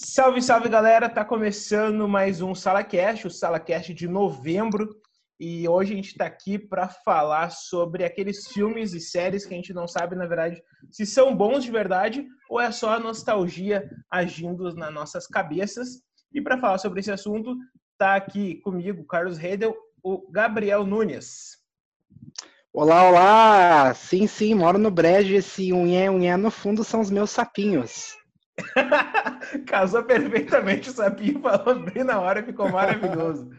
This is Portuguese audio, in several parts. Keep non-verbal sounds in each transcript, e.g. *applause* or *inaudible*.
Salve, salve galera! Tá começando mais um SalaCast, o SalaCast de novembro. E hoje a gente está aqui para falar sobre aqueles filmes e séries que a gente não sabe, na verdade, se são bons de verdade ou é só a nostalgia agindo nas nossas cabeças. E para falar sobre esse assunto, tá aqui comigo, Carlos Redel, o Gabriel Nunes. Olá, olá! Sim, sim, moro no brejo. Esse unhé, unhé no fundo são os meus sapinhos. *laughs* Casou perfeitamente, o sapinho *laughs* falou bem na hora, ficou maravilhoso.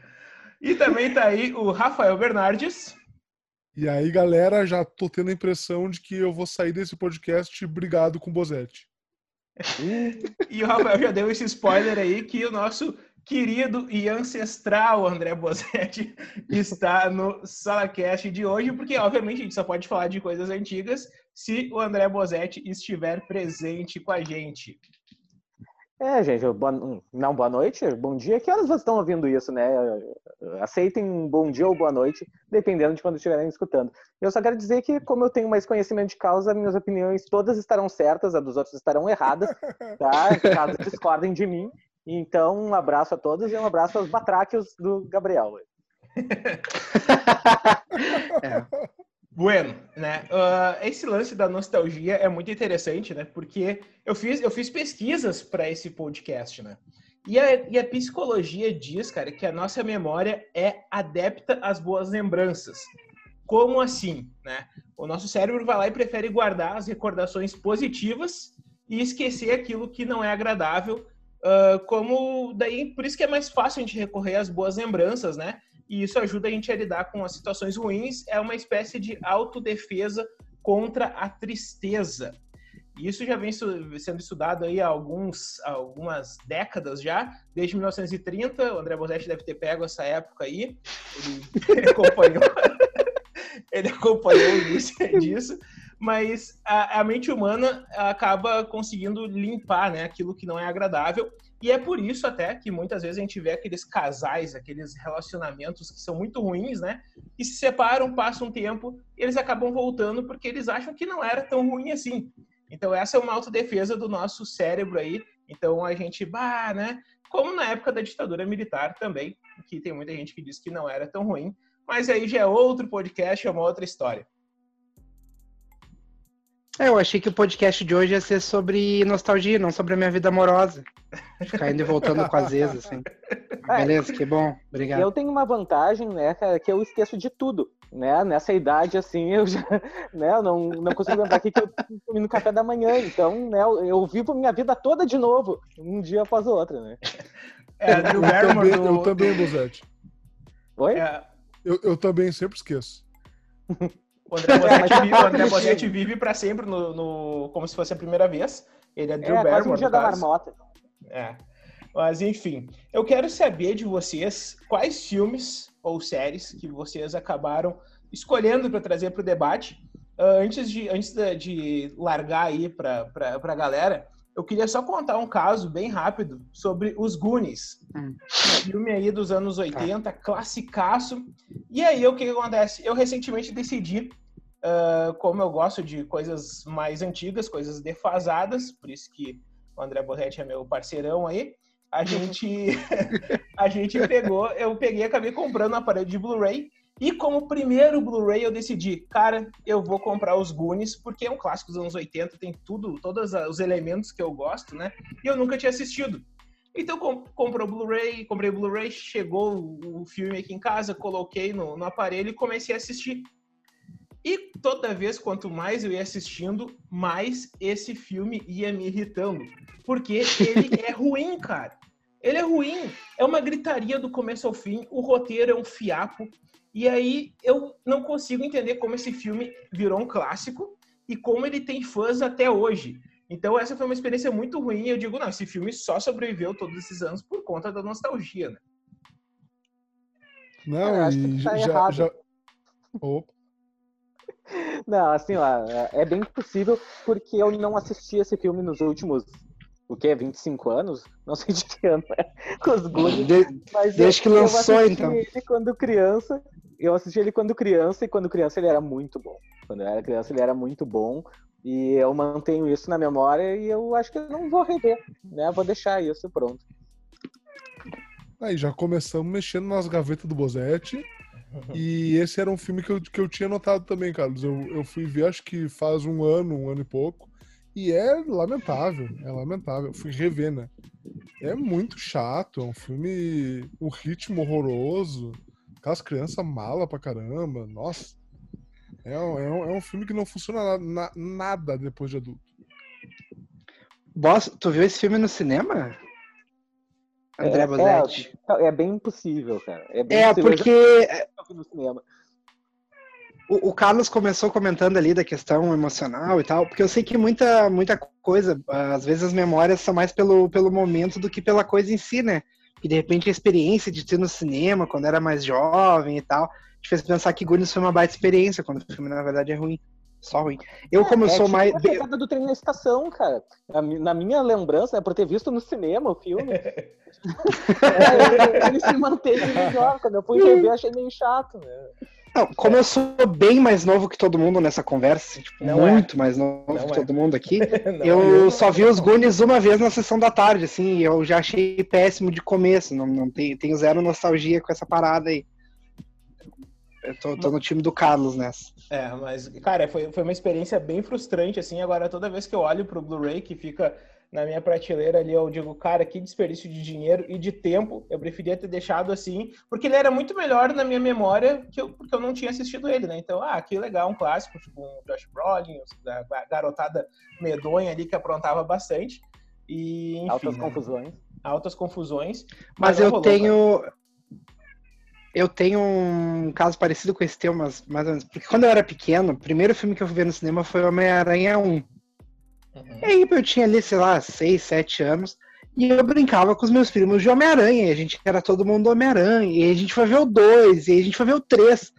E também tá aí o Rafael Bernardes. E aí, galera, já tô tendo a impressão de que eu vou sair desse podcast brigado com o Bozetti. *laughs* e o Rafael já deu esse spoiler aí que o nosso querido e ancestral André Bozetti está no SalaCast de hoje, porque obviamente a gente só pode falar de coisas antigas se o André Bozetti estiver presente com a gente. É, gente, boa, não, boa noite, bom dia. Que horas vocês estão ouvindo isso, né? Aceitem um bom dia ou boa noite, dependendo de quando estiverem escutando. Eu só quero dizer que, como eu tenho mais conhecimento de causa, minhas opiniões todas estarão certas, as dos outros estarão erradas, tá? *laughs* Caso discordem de mim. Então, um abraço a todos e um abraço aos batráquios do Gabriel. *laughs* é. Bueno, né? Uh, esse lance da nostalgia é muito interessante, né? Porque eu fiz, eu fiz pesquisas para esse podcast, né? E a, e a psicologia diz, cara, que a nossa memória é adepta às boas lembranças. Como assim, né? O nosso cérebro vai lá e prefere guardar as recordações positivas e esquecer aquilo que não é agradável. Uh, como daí, por isso que é mais fácil a gente recorrer às boas lembranças, né? E isso ajuda a gente a lidar com as situações ruins. É uma espécie de autodefesa contra a tristeza. Isso já vem sendo estudado aí há alguns, algumas décadas já, desde 1930. O André Bozetti deve ter pego essa época aí. Ele, *laughs* ele acompanhou, *laughs* ele acompanhou o início disso. Mas a, a mente humana acaba conseguindo limpar né, aquilo que não é agradável e é por isso até que muitas vezes a gente vê aqueles casais, aqueles relacionamentos que são muito ruins, né? Que se separam, passam um tempo, eles acabam voltando porque eles acham que não era tão ruim assim. Então essa é uma autodefesa do nosso cérebro aí. Então a gente, bah, né? Como na época da ditadura militar também, que tem muita gente que diz que não era tão ruim, mas aí já é outro podcast, é uma outra história. É, eu achei que o podcast de hoje ia ser sobre nostalgia, não sobre a minha vida amorosa. Ficar indo e voltando com as vezes, assim. *laughs* É, Beleza, que bom. Obrigado. Eu tenho uma vantagem, né, cara, que eu esqueço de tudo. Né? Nessa idade, assim, eu já *laughs* né, eu não, não consigo lembrar aqui que eu comi no café da manhã. Então, né, eu, eu vivo minha vida toda de novo, um dia após o outro, né? É, eu, também, do... eu também, Buzete. Oi? É... Eu, eu também sempre esqueço. *laughs* O André Bonetti vive, o André Bonetti vive pra sempre no, no, como se fosse a primeira vez. Ele é Drew é, Barrymore. Um dia da marmota. É. Mas enfim, eu quero saber de vocês quais filmes ou séries que vocês acabaram escolhendo para trazer para o debate. Uh, antes de, antes de, de largar aí para a galera, eu queria só contar um caso bem rápido sobre os Goonies. Hum. Um filme aí dos anos 80, tá. classicaço. E aí, o que, que acontece? Eu recentemente decidi Uh, como eu gosto de coisas mais antigas, coisas defasadas, por isso que o André Borretti é meu parceirão aí, a *laughs* gente, *laughs* a gente pegou, eu peguei e acabei comprando um aparelho de Blu-ray, e como primeiro Blu-ray eu decidi, cara, eu vou comprar os Goonies, porque é um clássico dos anos 80, tem tudo, todos os elementos que eu gosto, né, e eu nunca tinha assistido. Então comprei o Blu-ray, comprei o Blu-ray, chegou o filme aqui em casa, coloquei no, no aparelho e comecei a assistir. E toda vez, quanto mais eu ia assistindo, mais esse filme ia me irritando. Porque ele *laughs* é ruim, cara. Ele é ruim. É uma gritaria do começo ao fim. O roteiro é um fiapo. E aí eu não consigo entender como esse filme virou um clássico e como ele tem fãs até hoje. Então essa foi uma experiência muito ruim. Eu digo, não, esse filme só sobreviveu todos esses anos por conta da nostalgia, né? Não, é, e tá já, já... Opa. *laughs* Não, assim, ó, é bem possível porque eu não assisti esse filme nos últimos, o que, 25 anos? Não sei de que ano é, *laughs* com os Goonies. De, mas desde eu, que lançou, então. Ele quando criança eu assisti ele quando criança, e quando criança ele era muito bom. Quando eu era criança ele era muito bom. E eu mantenho isso na memória e eu acho que eu não vou rever, né? Vou deixar isso pronto. Aí já começamos mexendo nas gavetas do Bozetti. E esse era um filme que eu, que eu tinha notado também, Carlos. Eu, eu fui ver, acho que faz um ano, um ano e pouco. E é lamentável, é lamentável. Eu fui rever, né? É muito chato, é um filme. um ritmo horroroso. Aquelas crianças mala pra caramba. Nossa. É, é, um, é um filme que não funciona na, nada depois de adulto. Boss, tu viu esse filme no cinema? André é, É, é, bem impossível, cara. É, bem é porque. No cinema. O, o, Carlos começou comentando ali da questão emocional e tal, porque eu sei que muita, muita coisa, às vezes as memórias são mais pelo, pelo momento do que pela coisa em si, né? Que de repente a experiência de ter no cinema quando era mais jovem e tal, te fez pensar que Goonies foi uma baita experiência, quando o filme na verdade é ruim. Só ruim. Eu, é, como eu é, sou tipo mais. A pegada do trem na estação, cara. Na minha lembrança, né, por ter visto no cinema o filme, *laughs* é, ele, ele, se manteve melhor. Quando eu fui rever, achei meio chato, né? Não, como eu sou bem mais novo que todo mundo nessa conversa, assim, tipo, muito é. mais novo não que é. todo mundo aqui, *laughs* eu é. só vi os Goonies uma vez na sessão da tarde, assim, eu já achei péssimo de começo, não, não tenho, tenho zero nostalgia com essa parada aí. Eu tô, tô, no time do Carlos nessa. É, mas, cara, foi, foi uma experiência bem frustrante, assim. Agora, toda vez que eu olho pro Blu-ray, que fica na minha prateleira ali, eu digo, cara, que desperdício de dinheiro e de tempo. Eu preferia ter deixado assim, porque ele era muito melhor na minha memória, que eu, porque eu não tinha assistido ele, né? Então, ah, que legal, um clássico, tipo um Josh Brolin, a garotada medonha ali que aprontava bastante. E, enfim, altas né? confusões. Altas confusões. Mas, mas eu rolou, tenho. Cara. Eu tenho um caso parecido com esse teu, mas mais ou menos. Porque quando eu era pequeno, o primeiro filme que eu fui ver no cinema foi Homem-Aranha 1. Uhum. E aí eu tinha ali, sei lá, 6, 7 anos. E eu brincava com os meus primos de Homem-Aranha. E a gente era todo mundo Homem-Aranha. E a gente foi ver o 2, e a gente foi ver o 3.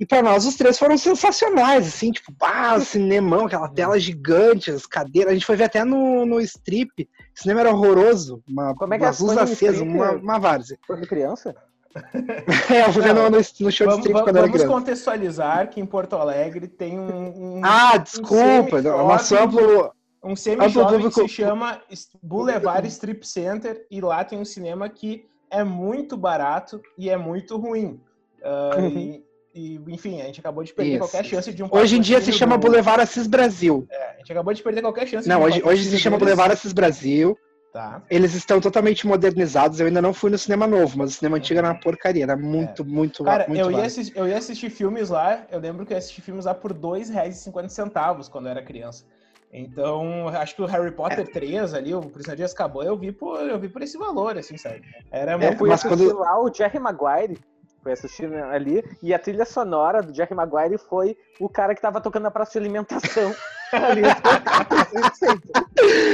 E para nós os três foram sensacionais, assim, tipo, ah, cinemão, aquela uhum. tela gigante, as cadeiras. A gente foi ver até no, no strip. O cinema era horroroso. Uma, Como é que uma luz acesa, uma, uma várzea. Quando criança? *laughs* é, eu fui vendo no, no show vamos, de strip quando Vamos grande. contextualizar que em Porto Alegre tem um. um ah, desculpa, um uma amplo. Um semi-shopping que se chama Boulevard Strip Center e lá tem um cinema que é muito barato e é muito ruim. Uh, uhum. e, e, enfim, a gente acabou de perder Isso. qualquer chance de um. Hoje em dia se chama. Boulevard Assis Brasil. É, a gente acabou de perder qualquer chance. Não, hoje, hoje se chama Boulevard Assis Brasil. Tá. Eles estão totalmente modernizados. Eu ainda não fui no cinema novo, mas o cinema antigo era uma porcaria. Era muito, é. muito Cara, muito eu, ia assistir, eu ia assistir filmes lá. Eu lembro que eu ia assistir filmes lá por R$ 2,50 quando eu era criança. Então, acho que o Harry Potter é. 3 ali, o Prisioneiro de Azkaban, eu vi por, eu vi por esse valor, assim, sabe? Era é, muito... Mas quando... lá o Jerry Maguire, foi assistindo ali, e a trilha sonora do Jerry Maguire foi o cara que tava tocando na praça de alimentação. *laughs* ali,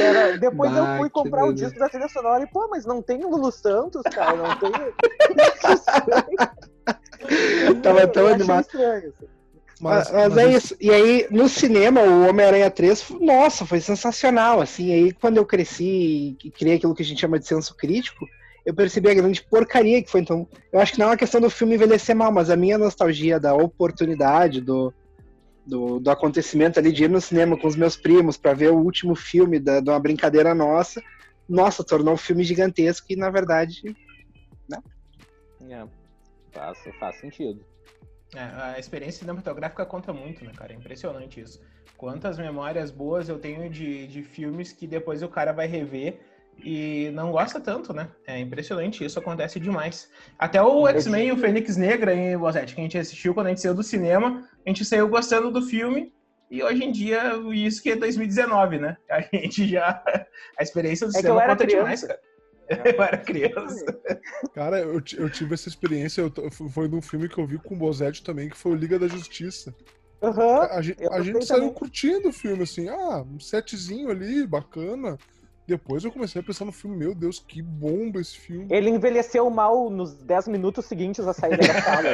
Era, depois bah, eu fui comprar o disco da trilha sonora e, pô, mas não tem o Lulu Santos, cara, não tem. tava tão animado. Estranho, assim. Mas, mas, mas, é isso. E aí, no cinema, o Homem-Aranha 3, nossa, foi sensacional, assim. Aí, quando eu cresci e criei aquilo que a gente chama de senso crítico, eu percebi a grande porcaria que foi. Então, eu acho que não é uma questão do filme envelhecer mal, mas a minha nostalgia da oportunidade, do, do, do acontecimento ali de ir no cinema com os meus primos para ver o último filme da, de uma brincadeira nossa, nossa, tornou um filme gigantesco e, na verdade, né? É, faz, faz sentido. É, a experiência cinematográfica conta muito, né, cara? É impressionante isso. Quantas memórias boas eu tenho de, de filmes que depois o cara vai rever e não gosta tanto, né? É impressionante, isso acontece demais. Até o X-Men e o Fênix Negra, em Bozete, que a gente assistiu quando a gente saiu do cinema, a gente saiu gostando do filme, e hoje em dia, isso que é 2019, né? A gente já. A experiência do é cinema conta criança. demais, cara. Eu era criança. Cara, eu, eu tive essa experiência, eu, foi num filme que eu vi com o Bozete também, que foi o Liga da Justiça. Uhum, a, a, a gente saiu também. curtindo o filme, assim, ah, um setzinho ali, bacana. Depois eu comecei a pensar no filme, meu Deus, que bomba esse filme. Ele envelheceu mal nos 10 minutos seguintes a saída da sala.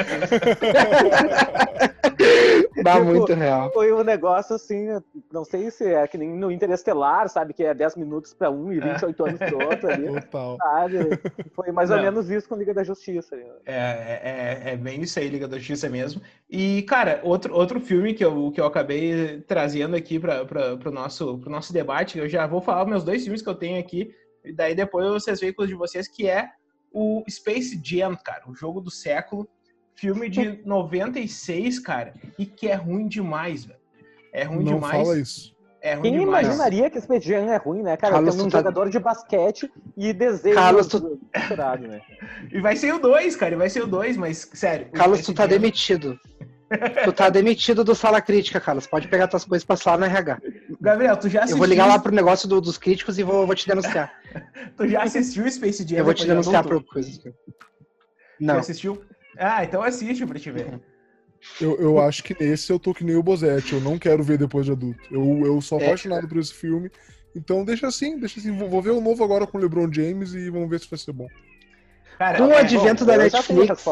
*laughs* *laughs* Dá tipo, muito real. Foi um negócio assim, não sei se é que nem no Interestelar, sabe? Que é 10 minutos para um e 28 é. anos para outro ali. *laughs* Total. Sabe? Foi mais ou não. menos isso com Liga da Justiça. É, é, é, é, bem isso aí, Liga da Justiça mesmo. E, cara, outro, outro filme que eu, que eu acabei trazendo aqui para o nosso, pro nosso debate, eu já vou falar meus dois filmes que eu tenho aqui, e daí depois vocês veem com os de vocês, que é o Space Jam, cara, o jogo do século Filme de 96, cara, e que é ruim demais, velho. É ruim Não demais. fala isso. É ruim Quem demais. imaginaria que esse Median é ruim, né, cara? Carlos, Tem um tá... jogador de basquete e desenho Carlos, tu... misturado, né? E vai ser o 2, cara, e vai ser o 2, mas, sério. Carlos, tu tá demitido. tu tá demitido do Sala Crítica, Carlos. Pode pegar tuas coisas e passar lá no RH. Gabriel, tu já assistiu... Eu vou ligar lá pro negócio do, dos críticos e vou, vou te denunciar. *laughs* tu já assistiu Space Jam? Eu vou te denunciar por coisas. Não. Já assistiu? Ah, então assiste pra te ver. Eu, eu acho que nesse eu tô que nem o Bozetti, eu não quero ver depois de adulto. Eu, eu sou é. apaixonado é. por esse filme. Então deixa assim, deixa assim. Vou, vou ver o novo agora com o LeBron James e vamos ver se vai ser bom. Cara, com o advento bom, da Netflix.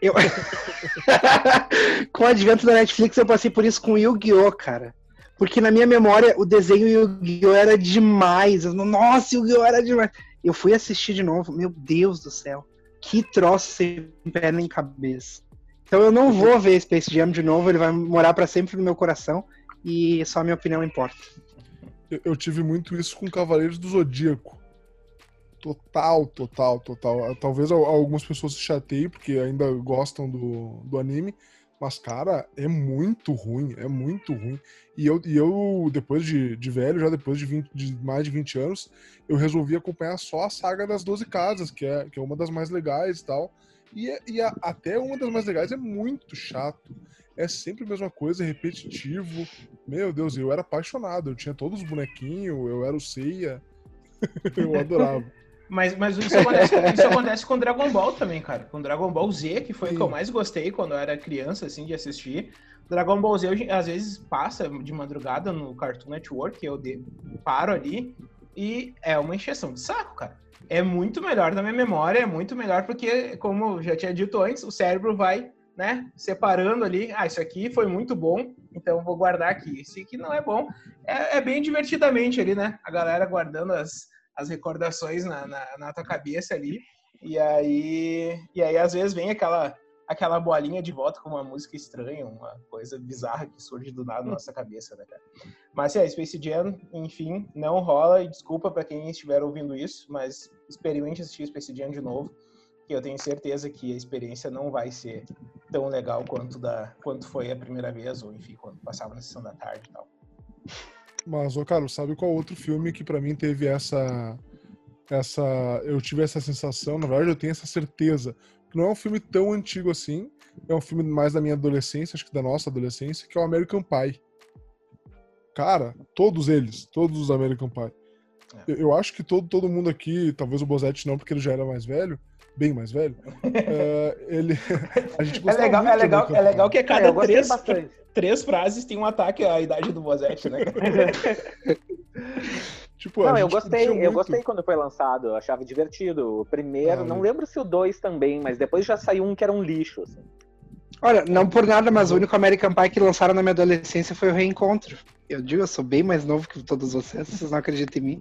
Eu... *laughs* com o advento da Netflix eu passei por isso com Yu-Gi-Oh, cara. Porque na minha memória o desenho Yu-Gi-Oh era demais. Nossa, Yu-Gi-Oh era demais. Eu fui assistir de novo. Meu Deus do céu que troço sem pé nem cabeça. Então eu não vou ver Space Jam de novo, ele vai morar para sempre no meu coração e só a minha opinião importa. Eu, tive muito isso com Cavaleiros do Zodíaco. Total, total, total. Talvez algumas pessoas se chateiem porque ainda gostam do, do anime, mas, cara, é muito ruim, é muito ruim. E eu, e eu depois de, de velho, já depois de, 20, de mais de 20 anos, eu resolvi acompanhar só a saga das 12 casas, que é, que é uma das mais legais e tal. E, é, e a, até uma das mais legais é muito chato. É sempre a mesma coisa, é repetitivo. Meu Deus, eu era apaixonado. Eu tinha todos os bonequinhos, eu era o Seiya. *laughs* eu adorava. Mas, mas isso, acontece, isso acontece com Dragon Ball também, cara. Com Dragon Ball Z, que foi Sim. o que eu mais gostei quando eu era criança, assim, de assistir. Dragon Ball Z, eu, às vezes, passa de madrugada no Cartoon Network, eu de, paro ali, e é uma encheção de saco, cara. É muito melhor na minha memória, é muito melhor porque, como eu já tinha dito antes, o cérebro vai, né, separando ali, ah, isso aqui foi muito bom, então vou guardar aqui. Esse aqui não é bom. É, é bem divertidamente ali, né? A galera guardando as as recordações na, na, na, tua cabeça ali. E aí, e aí, às vezes, vem aquela, aquela bolinha de volta com uma música estranha, uma coisa bizarra que surge do nada na nossa cabeça, né, cara? Mas é, Space Jam, enfim, não rola. E desculpa para quem estiver ouvindo isso, mas experimente assistir Space Jam de novo, que eu tenho certeza que a experiência não vai ser tão legal quanto, da, quanto foi a primeira vez, ou enfim, quando passava na sessão da tarde e tal. Mas, ô Carlos, sabe qual outro filme que para mim teve essa. essa Eu tive essa sensação, na verdade eu tenho essa certeza. Não é um filme tão antigo assim, é um filme mais da minha adolescência, acho que da nossa adolescência, que é o American Pie. Cara, todos eles, todos os American Pie. É. Eu, eu, acho que todo, todo mundo aqui, talvez o Bozetti não, porque ele já era mais velho, bem mais velho. uh, ele, a gente é legal, é legal, é legal que a cada é, três, três frases tem um ataque à idade do Bozetti, né? *laughs* tipo, não, eu gostei, eu gostei quando foi lançado, eu achava divertido. O primeiro, ah, não lembro se o dois também, mas depois já saiu um que era um lixo, assim. Olha, não por nada, mas o único American Pie que lançaram na minha adolescência foi o Reencontro. Eu digo, eu sou bem mais novo que todos vocês, vocês não acreditam em mim.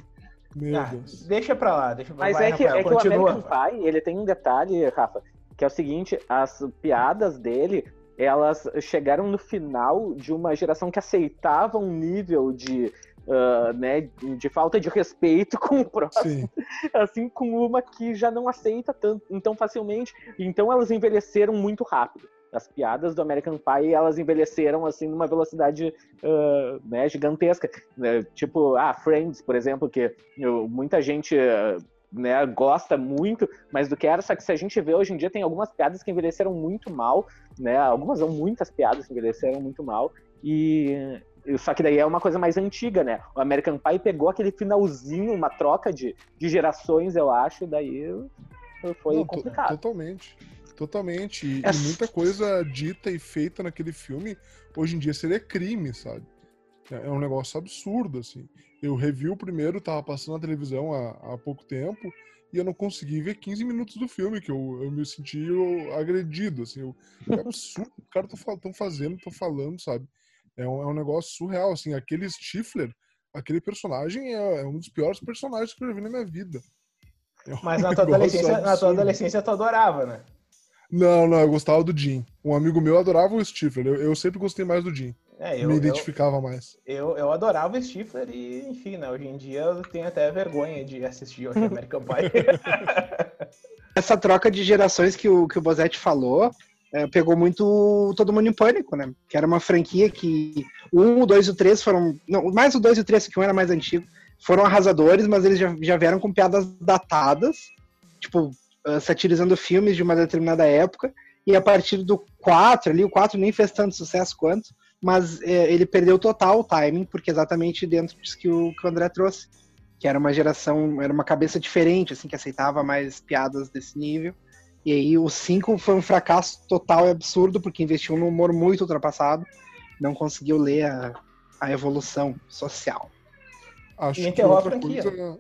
Meu ah, Deus. Deixa pra lá, deixa pra Mas Vai, é, que, Rafael, é que o American Pie, ele tem um detalhe, Rafa, que é o seguinte, as piadas dele, elas chegaram no final de uma geração que aceitava um nível de, uh, né, de falta de respeito *laughs* com o próximo, Sim. assim com uma que já não aceita tanto, tão facilmente. Então elas envelheceram muito rápido as piadas do American Pie elas envelheceram assim numa velocidade uh, né, gigantesca. Né? Tipo, ah, Friends, por exemplo, que eu, muita gente uh, né, gosta muito, mas do que era, só que se a gente vê hoje em dia tem algumas piadas que envelheceram muito mal, né? Algumas são muitas piadas que envelheceram muito mal e só que daí é uma coisa mais antiga, né? O American Pie pegou aquele finalzinho, uma troca de, de gerações, eu acho, e daí foi Não, complicado. Totalmente. Totalmente. E, é... e, muita coisa dita e feita naquele filme, hoje em dia seria crime, sabe? É, é um negócio absurdo, assim. Eu revi o primeiro, tava passando na televisão há, há pouco tempo, e eu não consegui ver 15 minutos do filme, que eu, eu me senti agredido, assim. Eu, é absurdo, o cara tão tá fazendo, tô falando, sabe? É um, é um negócio surreal, assim. Aquele Stifler, aquele personagem é, é, um dos piores personagens que eu já vi na minha vida. É um Mas na tua, *laughs* adolescência, na tua adolescência tu adorava, né? Não, não, eu gostava do Jim. Um amigo meu adorava o Stifler. Eu, eu sempre gostei mais do Jim. É, eu, me identificava eu, mais. Eu, eu adorava o Stifler e, enfim, né, hoje em dia eu tenho até vergonha de assistir hoje *laughs* American Pie. *laughs* Essa troca de gerações que o, que o Bozetti falou é, pegou muito Todo Mundo em Pânico, né? Que era uma franquia que o 1, o 2 e o 3 foram. Não, mais o 2 e o 3, que um era mais antigo, foram arrasadores, mas eles já, já vieram com piadas datadas, tipo, uh, satirizando filmes de uma determinada época. E a partir do 4 ali, o 4 nem fez tanto sucesso quanto, mas é, ele perdeu total o timing, porque exatamente dentro disso que o, que o André trouxe, que era uma geração, era uma cabeça diferente, assim, que aceitava mais piadas desse nível. E aí o 5 foi um fracasso total e absurdo, porque investiu num humor muito ultrapassado, não conseguiu ler a, a evolução social. Acho e enterrou a franquia. Coisa...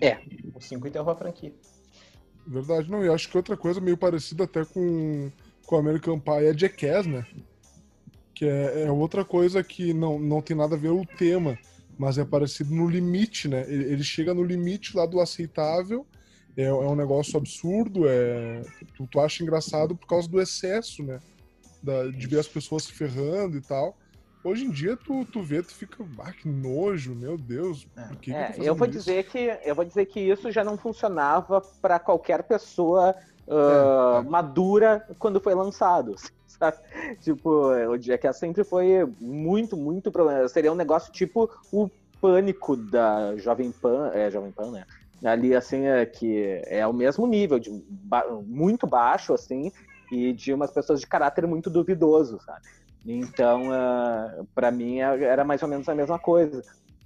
É. O 5 enterrou a franquia. Verdade, não, e acho que outra coisa meio parecida até com, com American Pie é Jackass, né? que é, é, outra coisa que não, não tem nada a ver o tema, mas é parecido no limite, né? Ele, ele chega no limite lá do aceitável, é, é um negócio absurdo, é, tu, tu acha engraçado por causa do excesso, né? Da, de ver as pessoas se ferrando e tal. Hoje em dia tu, tu vê, tu fica, ah, que nojo, meu Deus. Por que é, que eu vou isso? dizer que eu vou dizer que isso já não funcionava para qualquer pessoa uh, é, madura quando foi lançado. *laughs* sabe? Tipo, o Jackass sempre foi muito, muito problema. Seria um negócio tipo o pânico da Jovem Pan, é Jovem Pan, né? Ali, assim, é que é o mesmo nível, de ba muito baixo, assim, e de umas pessoas de caráter muito duvidoso, sabe? Então, uh, ah, para mim, é, era mais ou menos a mesma coisa.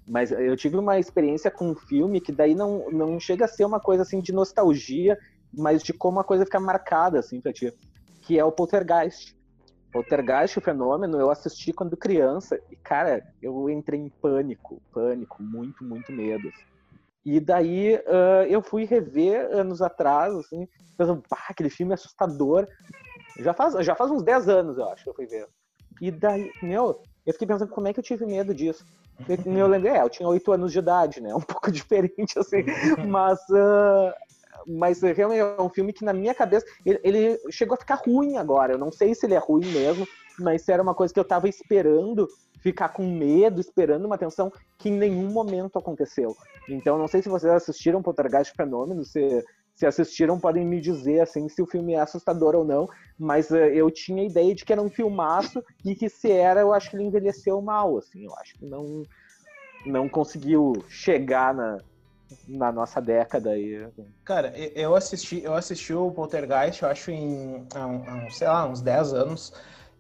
Mas eu tive uma experiência com um filme que daí não, não chega a ser uma coisa, assim, de nostalgia, mas de como a coisa fica marcada, assim, pra ti, que é o Poltergeist. Poltergeist, o fenômeno, eu assisti quando criança e, cara, eu entrei em pânico, pânico, muito, muito medo. Assim. E daí uh, eu fui rever anos atrás, assim, pensando, pá, aquele filme é assustador. Já faz, já faz uns 10 anos, eu acho, que eu fui ver. E daí, meu, eu fiquei pensando como é que eu tive medo disso. Eu, eu lembrei, é, eu tinha 8 anos de idade, né? *laughs* Um pouco diferente, assim. Mas uh, mas realmente é um filme que na minha cabeça ele, ele, chegou a ficar ruim agora. Eu não sei se ele é ruim mesmo, mas era uma coisa que eu tava esperando ficar com medo, esperando uma tensão que em nenhum momento aconteceu. Então não sei se vocês assistiram Poltergeist Fenômeno, se se assistiram podem me dizer assim se o filme é assustador ou não, mas uh, eu tinha a ideia de que era um filmaço e que se era, eu acho que ele envelheceu mal, assim, eu acho que não não conseguiu chegar na, na nossa década aí. Cara, eu assisti, eu assisti o Poltergeist, eu acho, em, há, sei lá, uns 10 anos.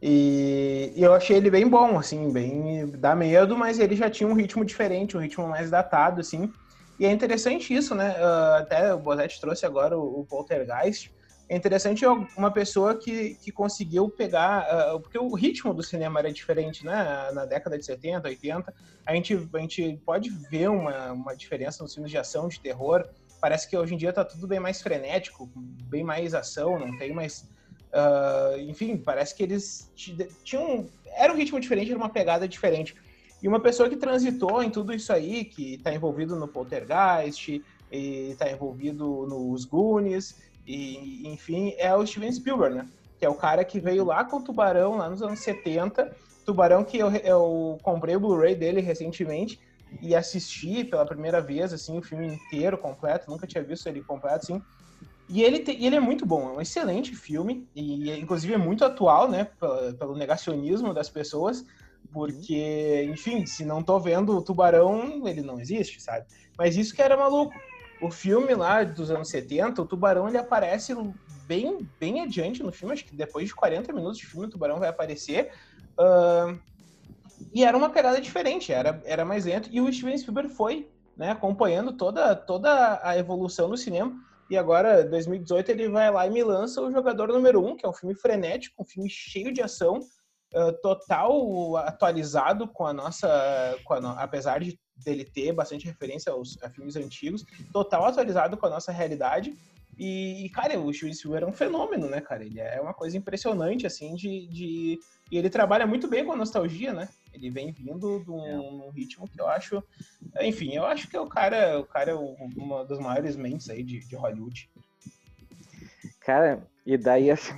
E, e, eu achei ele bem bom, assim, bem. dá medo, mas ele já tinha um ritmo diferente, um ritmo mais datado, assim. E é interessante isso, né? Uh, até o Bozetti trouxe agora o, o Poltergeist é interessante uma pessoa que, que conseguiu pegar, uh, porque o ritmo do cinema era diferente, né? Na década de 70, 80, a gente, a gente pode ver uma, uma diferença nos filmes de ação, de terror. Parece que hoje em dia tá tudo bem mais frenético, bem mais ação, não tem mais. Uh, enfim, parece que eles tinham. Era um ritmo diferente, era uma pegada diferente. E uma pessoa que transitou em tudo isso aí, que está envolvido no Poltergeist, está envolvido nos Goonies, e, enfim, é o Steven Spielberg, né? Que é o cara que veio lá com o Tubarão, lá nos anos 70. Tubarão que eu, eu comprei o Blu-ray dele recentemente e assisti pela primeira vez, assim, o filme inteiro, completo. Nunca tinha visto ele completo, assim. E ele, te, ele é muito bom, é um excelente filme, e inclusive é muito atual, né, pelo, pelo negacionismo das pessoas, porque, enfim, se não tô vendo o tubarão, ele não existe, sabe? Mas isso que era maluco o filme lá dos anos 70, o tubarão ele aparece bem, bem adiante no filme, acho que depois de 40 minutos de filme o tubarão vai aparecer. Uh, e era uma pegada diferente, era, era mais lento. E o Steven Spielberg foi né, acompanhando toda, toda a evolução do cinema. E agora, 2018, ele vai lá e me lança o Jogador Número 1, que é um filme frenético, um filme cheio de ação, uh, total atualizado com a nossa, com a no... apesar de dele ter bastante referência aos a filmes antigos, total atualizado com a nossa realidade. E, cara, o Steven Spielberg é um fenômeno, né, cara? Ele é uma coisa impressionante, assim, de, de... E ele trabalha muito bem com a nostalgia, né? Ele vem vindo de um, é. ritmo que eu acho... Enfim, eu acho que é o cara, o cara é uma das maiores mentes aí de, de Hollywood. Cara, e daí, assim,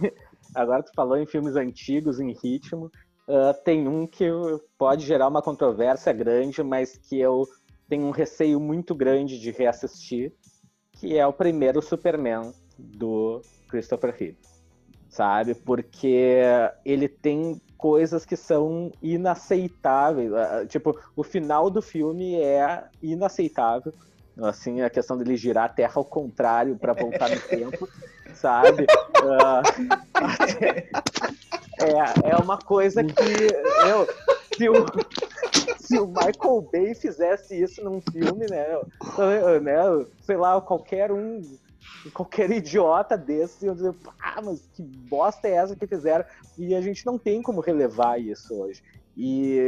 agora tu falou em filmes antigos, em ritmo, uh, tem um que pode gerar uma controvérsia grande, mas que eu tenho um receio muito grande de reassistir, que é o primeiro Superman do Christopher Reeve, sabe? Porque ele tem coisas que são inaceitáveis. Ah, ah, tipo, o final do filme é inaceitável. Assim, a questão dele girar a Terra ao contrário para voltar no *laughs* tempo, sabe? Uh, é, é uma coisa que eu, se o, se o Michael Bay fizesse isso num filme, né, né, sei lá, qualquer um, qualquer idiota desse, eu dizer, ah, mas que bosta é essa que fizeram? E a gente não tem como relevar isso hoje. E,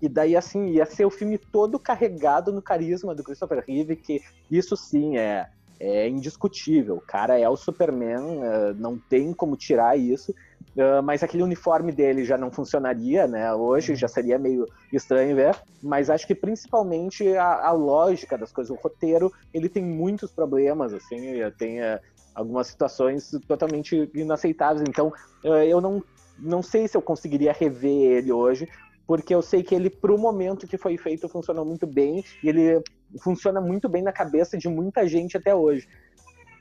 e daí, assim, ia ser o filme todo carregado no carisma do Christopher Reeve, que isso sim é, é indiscutível. O cara é o Superman, é, não tem como tirar isso. Uh, mas aquele uniforme dele já não funcionaria, né? Hoje já seria meio estranho ver. Mas acho que principalmente a, a lógica das coisas, o roteiro, ele tem muitos problemas, assim, tem uh, algumas situações totalmente inaceitáveis. Então, eu não, não sei se eu conseguiria rever ele hoje, porque eu sei que ele, pro momento que foi feito, funcionou muito bem, e ele funciona muito bem na cabeça de muita gente até hoje.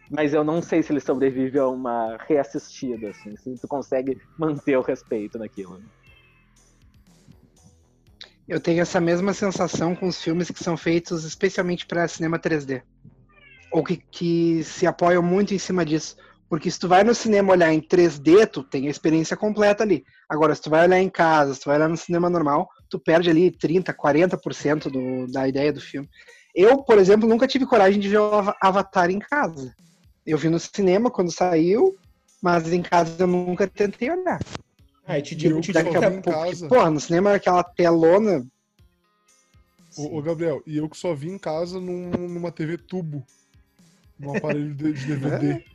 Mas eu não sei se ele sobrevive a uma reassistida, assim, se tu consegue manter o respeito naquilo. Eu tenho essa mesma sensação com os filmes que são feitos especialmente para cinema 3D. Ou que, que se apoiam muito em cima disso. Porque se tu vai no cinema olhar em 3D, tu tem a experiência completa ali. Agora, se tu vai olhar em casa, se tu vai olhar no cinema normal, tu perde ali 30, 40% do, da ideia do filme. Eu, por exemplo, nunca tive coragem de ver o Avatar em casa. Eu vi no cinema quando saiu, mas em casa eu nunca tentei olhar. Ah, te digo, te daqui a pouco, casa. Porra, no cinema aquela telona. Ô, ô, Gabriel, e eu que só vi em casa num, numa TV tubo. Num aparelho de DVD. *laughs*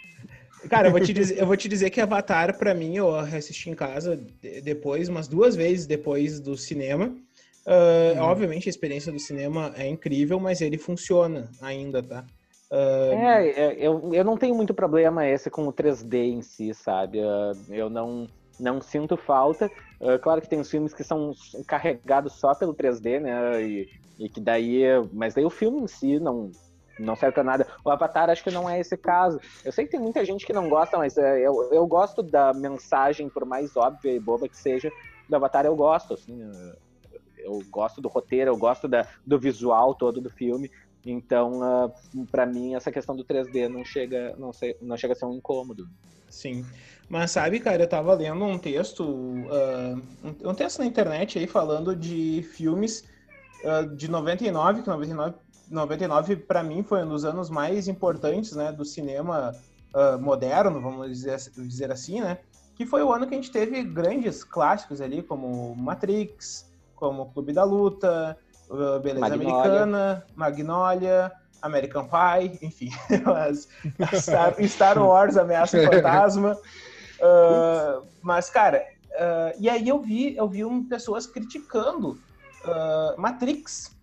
Cara, eu vou, te dizer, eu vou te dizer que Avatar, pra mim, eu assisti em casa depois, umas duas vezes depois do cinema. Uh, hum. Obviamente a experiência do cinema é incrível, mas ele funciona ainda, tá? Uh... É, eu, eu não tenho muito problema esse com o 3D em si, sabe? Uh, eu não, não sinto falta. Claro que tem os filmes que são carregados só pelo 3D, né? E, e, que daí. Mas daí o filme em si não, não serve pra nada. O Avatar acho que não é esse caso. Eu sei que tem muita gente que não gosta, mas é, eu, eu gosto da mensagem, por mais óbvia e boba que seja, do Avatar eu gosto, assim. Eu gosto do roteiro, eu gosto da, do visual todo do filme. Então, uh, ah, para mim, essa questão do 3D não chega, não, sei, não chega a ser um incômodo. Sim. Mas sabe, cara, eu tava lendo um texto, uh, um, um, texto na internet aí falando de filmes uh, de 99, que 99, 99 para mim foi um dos anos mais importantes, né, do cinema moderno, vamos dizer, dizer assim, né? Que foi o ano que a gente teve grandes clássicos ali, como Matrix, como Clube da Luta, Uh, beleza Magnolia. Americana, Magnolia, American Pie, enfim, *laughs* as, Star, Star, Wars, Ameaça *laughs* Fantasma. Uh, mas, cara, uh, e aí eu vi, eu vi um, pessoas criticando uh, Matrix.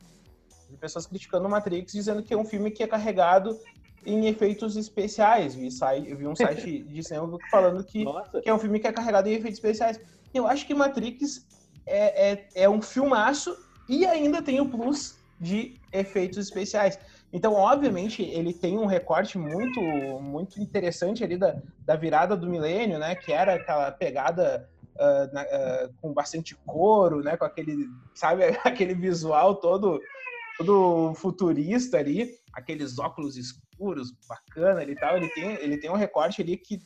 Pessoas criticando Matrix, dizendo que é um filme que é carregado em efeitos especiais. Vi, eu vi um site *laughs* de cinema falando que, que, é um filme que é carregado em efeitos especiais. Eu acho que Matrix é, é, é um filmaço e ainda tem o plus de efeitos especiais. Então, obviamente, ele tem um recorte muito muito interessante ali da, da virada do milênio, né? Que era aquela pegada uh, na, uh, com bastante couro, né? Com aquele, sabe, *laughs* aquele visual todo, todo futurista ali, aqueles óculos escuros, bacana e tal. Ele tem, ele tem um recorte ali que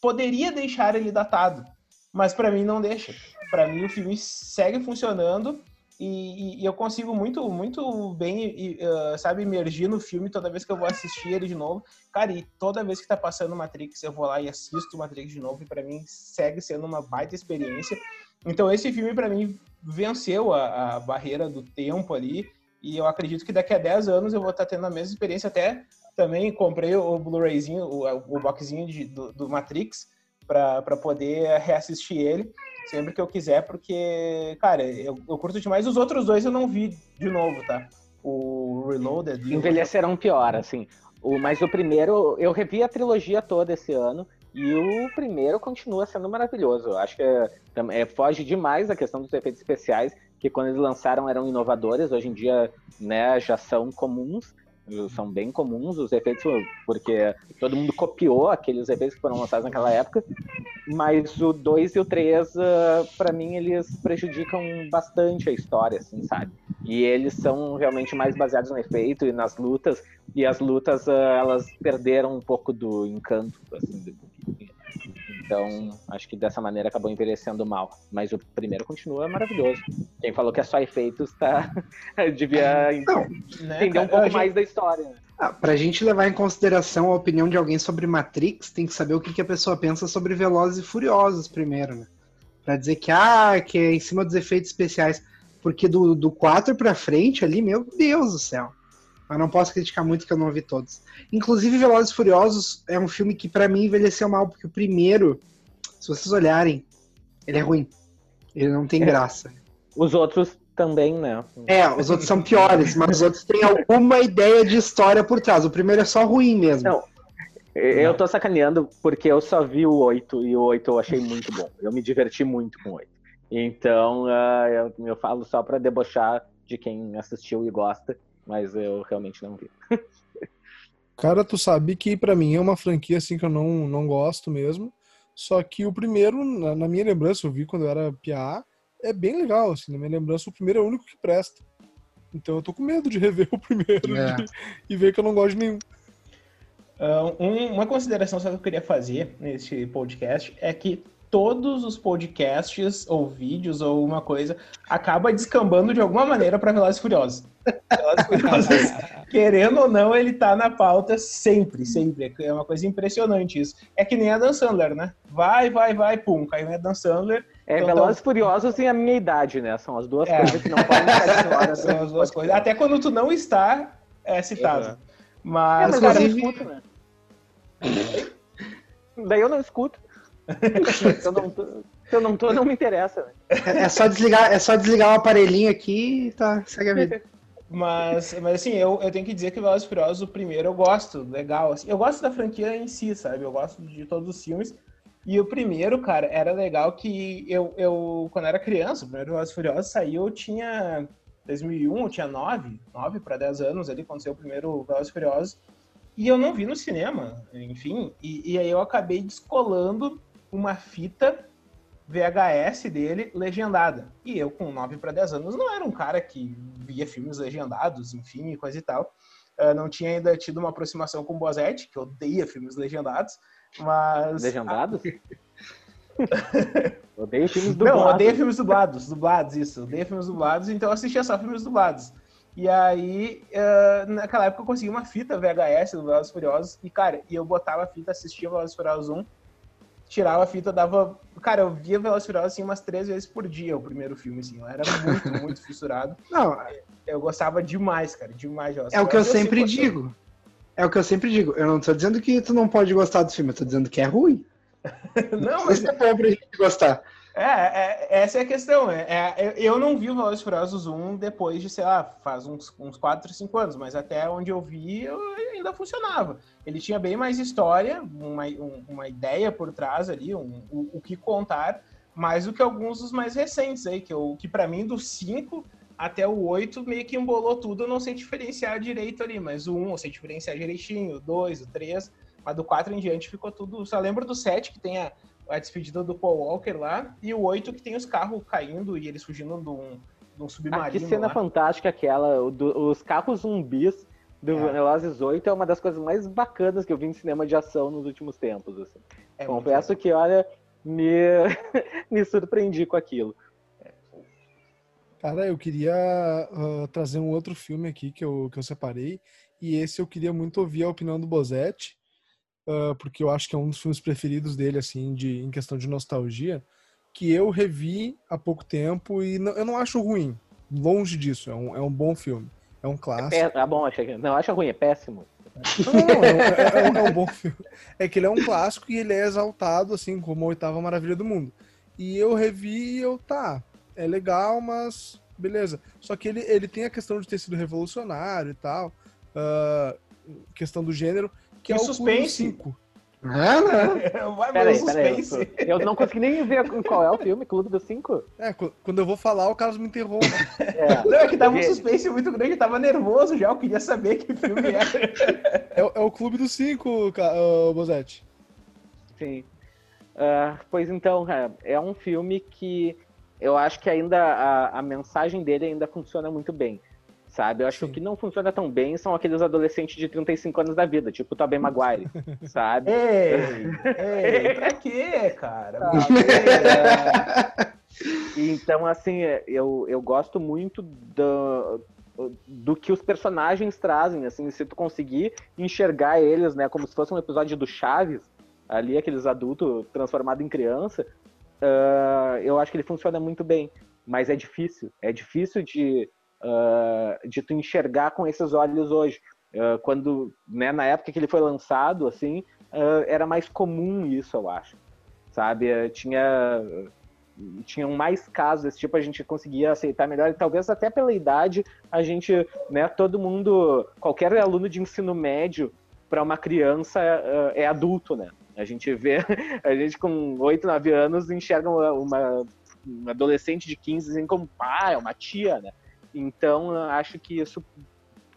poderia deixar ele datado, mas para mim não deixa. Para mim o filme segue funcionando e, e, eu consigo muito, muito bem, uh, sabe, emergir no filme toda vez que eu vou assistir ele de novo. Cara, e toda vez que tá passando Matrix, eu vou lá e assisto Matrix de novo, e para mim segue sendo uma baita experiência. Então esse filme para mim venceu a, a, barreira do tempo ali e eu acredito que daqui a 10 anos eu vou estar tendo a mesma experiência. Até também comprei o Blu-rayzinho, o, o boxzinho de, do, do Matrix para poder reassistir ele sempre que eu quiser, porque, cara, eu, eu curto demais. Os outros dois eu não vi de novo, tá? O Reloaded. Envelhecerão pior, assim. O, mas o primeiro, eu revi a trilogia toda esse ano. E o primeiro continua sendo maravilhoso. Eu acho que é, é, foge demais a questão dos efeitos especiais, que quando eles lançaram eram inovadores, hoje em dia né, já são comuns são bem comuns os efeitos, porque todo mundo copiou aqueles efeitos que foram lançados naquela época, mas o 2 e o 3, uh, ah, para mim, eles prejudicam bastante a história, assim, sabe? E eles são realmente mais baseados no efeito e nas lutas, e as lutas, uh, elas perderam um pouco do encanto, assim, então, acho que dessa maneira acabou envelhecendo mal. Mas o primeiro continua maravilhoso. Quem falou que é só efeitos, tá... *laughs* devia Não, né, entender um pouco gente... mais da história. Ah, pra gente levar em consideração a opinião de alguém sobre Matrix, tem que saber o que, que a pessoa pensa sobre Velozes e Furiosos primeiro, né? Pra dizer que, ah, que é em cima dos efeitos especiais. Porque do, do 4 pra frente ali, meu Deus do céu. Mas não posso criticar muito que eu não vi todos. Inclusive, Velozes e Furiosos é um filme que para mim envelheceu mal, porque o primeiro, se vocês olharem, ele é ruim. Ele não tem é. graça. Os outros também, né? É, os outros são piores, mas os outros têm alguma ideia de história por trás. O primeiro é só ruim mesmo. Não, eu tô sacaneando porque eu só vi o 8 e o 8 eu achei muito bom. Eu me diverti muito com o 8. Então, uh, eu, eu falo só para debochar de quem assistiu e gosta mas eu realmente não vi. *laughs* Cara, tu sabe que para mim é uma franquia assim que eu não, não gosto mesmo. Só que o primeiro, na, na minha lembrança, eu vi quando eu era PA, é bem legal, assim, na minha lembrança o primeiro é o único que presta. Então eu tô com medo de *laughs* rever o primeiro é. de, e ver que eu não gosto de nenhum. Uh, um, uma consideração só que eu queria fazer nesse podcast é que todos os podcasts ou vídeos ou alguma coisa acaba descambando de alguma maneira para Velozes Furiosos. Velozes Furiosos, *laughs* querendo ou não, ele tá na pauta sempre, sempre. É uma coisa impressionante isso. É que nem a Dan Sandler, né? Vai, vai, vai, pum, caiu a Dan Sandler. É, então, Velozes então... Furiosos tem a minha idade, né? São as duas é. coisas que não podem *laughs* ficar de São as duas coisas. Até quando tu não está, é citado. É. Mas, é, mas cara, eu não escuto, né? Daí eu não escuto *laughs* se, eu não tô, se eu não tô, não me interessa. É, é, só desligar, é só desligar o aparelhinho aqui e tá, segue a vida. Mas, mas assim, eu, eu tenho que dizer que Velozes Furiosos, o primeiro, eu gosto, legal. Assim, eu gosto da franquia em si, sabe? Eu gosto de todos os filmes. E o primeiro, cara, era legal que eu, eu quando era criança, o primeiro Velozes Furiosos saiu, eu tinha 2001, eu tinha 9, 9 para 10 anos ali, quando saiu o primeiro Velozes Furiosos. E eu não vi no cinema, enfim. E, e aí eu acabei descolando uma fita VHS dele legendada. E eu, com 9 para 10 anos, não era um cara que via filmes legendados, enfim, e coisa e tal. Uh, não tinha ainda tido uma aproximação com o Bozetti, que odeia filmes legendados, mas... Legendados? *laughs* odeio filmes dublados. Não, odeia filmes dublados, dublados, isso. Odeia filmes dublados, então eu assistia só filmes dublados. E aí, uh, naquela época eu consegui uma fita VHS do Velozes Furiosos, e cara, e eu botava a fita, assistia Velozes Furiosos 1, tirava a fita, dava. Cara, eu via Furiosos assim umas três vezes por dia o primeiro filme, assim. Eu era muito, *laughs* muito fissurado. Não, eu gostava demais, cara, demais. É o que eu, eu sempre digo. É o que eu sempre digo. Eu não tô dizendo que tu não pode gostar do filme, eu tô dizendo que é ruim. *laughs* não, mas é bom pra gente gostar. É, é, essa é a questão. É, é, eu não vi o Velozes Furiosos 1 depois de, sei lá, faz uns, uns 4, 5 anos, mas até onde eu vi, eu, ainda funcionava. Ele tinha bem mais história, uma, uma ideia por trás ali, um, o, o, que contar, mais do que alguns dos mais recentes aí, que, eu, que para mim, dos 5 até o 8 meio que embolou tudo, eu não sei diferenciar direito ali, mas o 1 eu sei diferenciar direitinho, o 2, o 3, mas do 4 em diante ficou tudo. Só lembro do 7 que tem a a despedida do Paul Walker lá, e o 8 que tem os carros caindo e eles fugindo de um, de um submarino. Ah, que cena lá. fantástica aquela, do, os carros zumbis do é. Velozes 8 é uma das coisas mais bacanas que eu vi em cinema de ação nos últimos tempos. Assim. É Confesso que, olha, me, *laughs* me surpreendi com aquilo. Cara, eu queria uh, trazer um outro filme aqui que eu, que eu separei, e esse eu queria muito ouvir a opinião do Bozetti, uh, porque eu acho que é um dos filmes preferidos dele, assim, de, em questão de nostalgia, que eu revi há pouco tempo e não, eu não acho ruim. Longe disso, é um, é um bom filme. É um clássico. É, ah, bom, achei que. Não, acho ruim, é péssimo. Não, não, é, é, é, um bom filme. É que ele é um clássico e ele é exaltado, assim, como a oitava maravilha do mundo. E eu revi e eu, tá, é legal, mas beleza. Só que ele, ele tem a questão de ter sido revolucionário e tal, uh, questão do gênero, que é o suspense. 5. Ah, não. Vai peraí, suspense. Peraí, eu, eu, não consegui nem ver qual é o filme, Clube dos Cinco. É, quando eu vou falar, o Carlos me interrompe. *laughs* É. Não, é que tava um suspense muito grande, eu tava nervoso já, eu queria saber que filme era. É, é o Clube dos Cinco, uh, Bozetti. Sim. Uh, pois então, é um filme que eu acho que ainda a, a mensagem dele ainda funciona muito bem sabe? Eu acho Sim. que o que não funciona tão bem são aqueles adolescentes de 35 anos da vida, tipo o Tobey Maguire, *laughs* sabe? Ei, *laughs* ei, pra quê, cara? então, assim, eu, eu gosto muito do, do que os personagens trazem, assim, se tu conseguir enxergar eles, né, como se fosse um episódio do Chaves, ali, aqueles adultos transformados em criança, uh, eu acho que ele funciona muito bem. Mas é difícil, é difícil de uh, de tu enxergar com esses olhos hoje. Uh, quando, né, na época que ele foi lançado, assim, uh, era mais comum isso, eu acho. Sabe? tinha tinham mais casos desse tipo, a gente conseguia aceitar melhor, e talvez até pela idade, a gente, né, todo mundo, qualquer aluno de ensino médio, para uma criança é adulto, né? A gente vê, *laughs* a gente com 8, 9 anos enxerga uma, uma, adolescente de 15 assim, como, ah, é uma tia, né? Então, acho que isso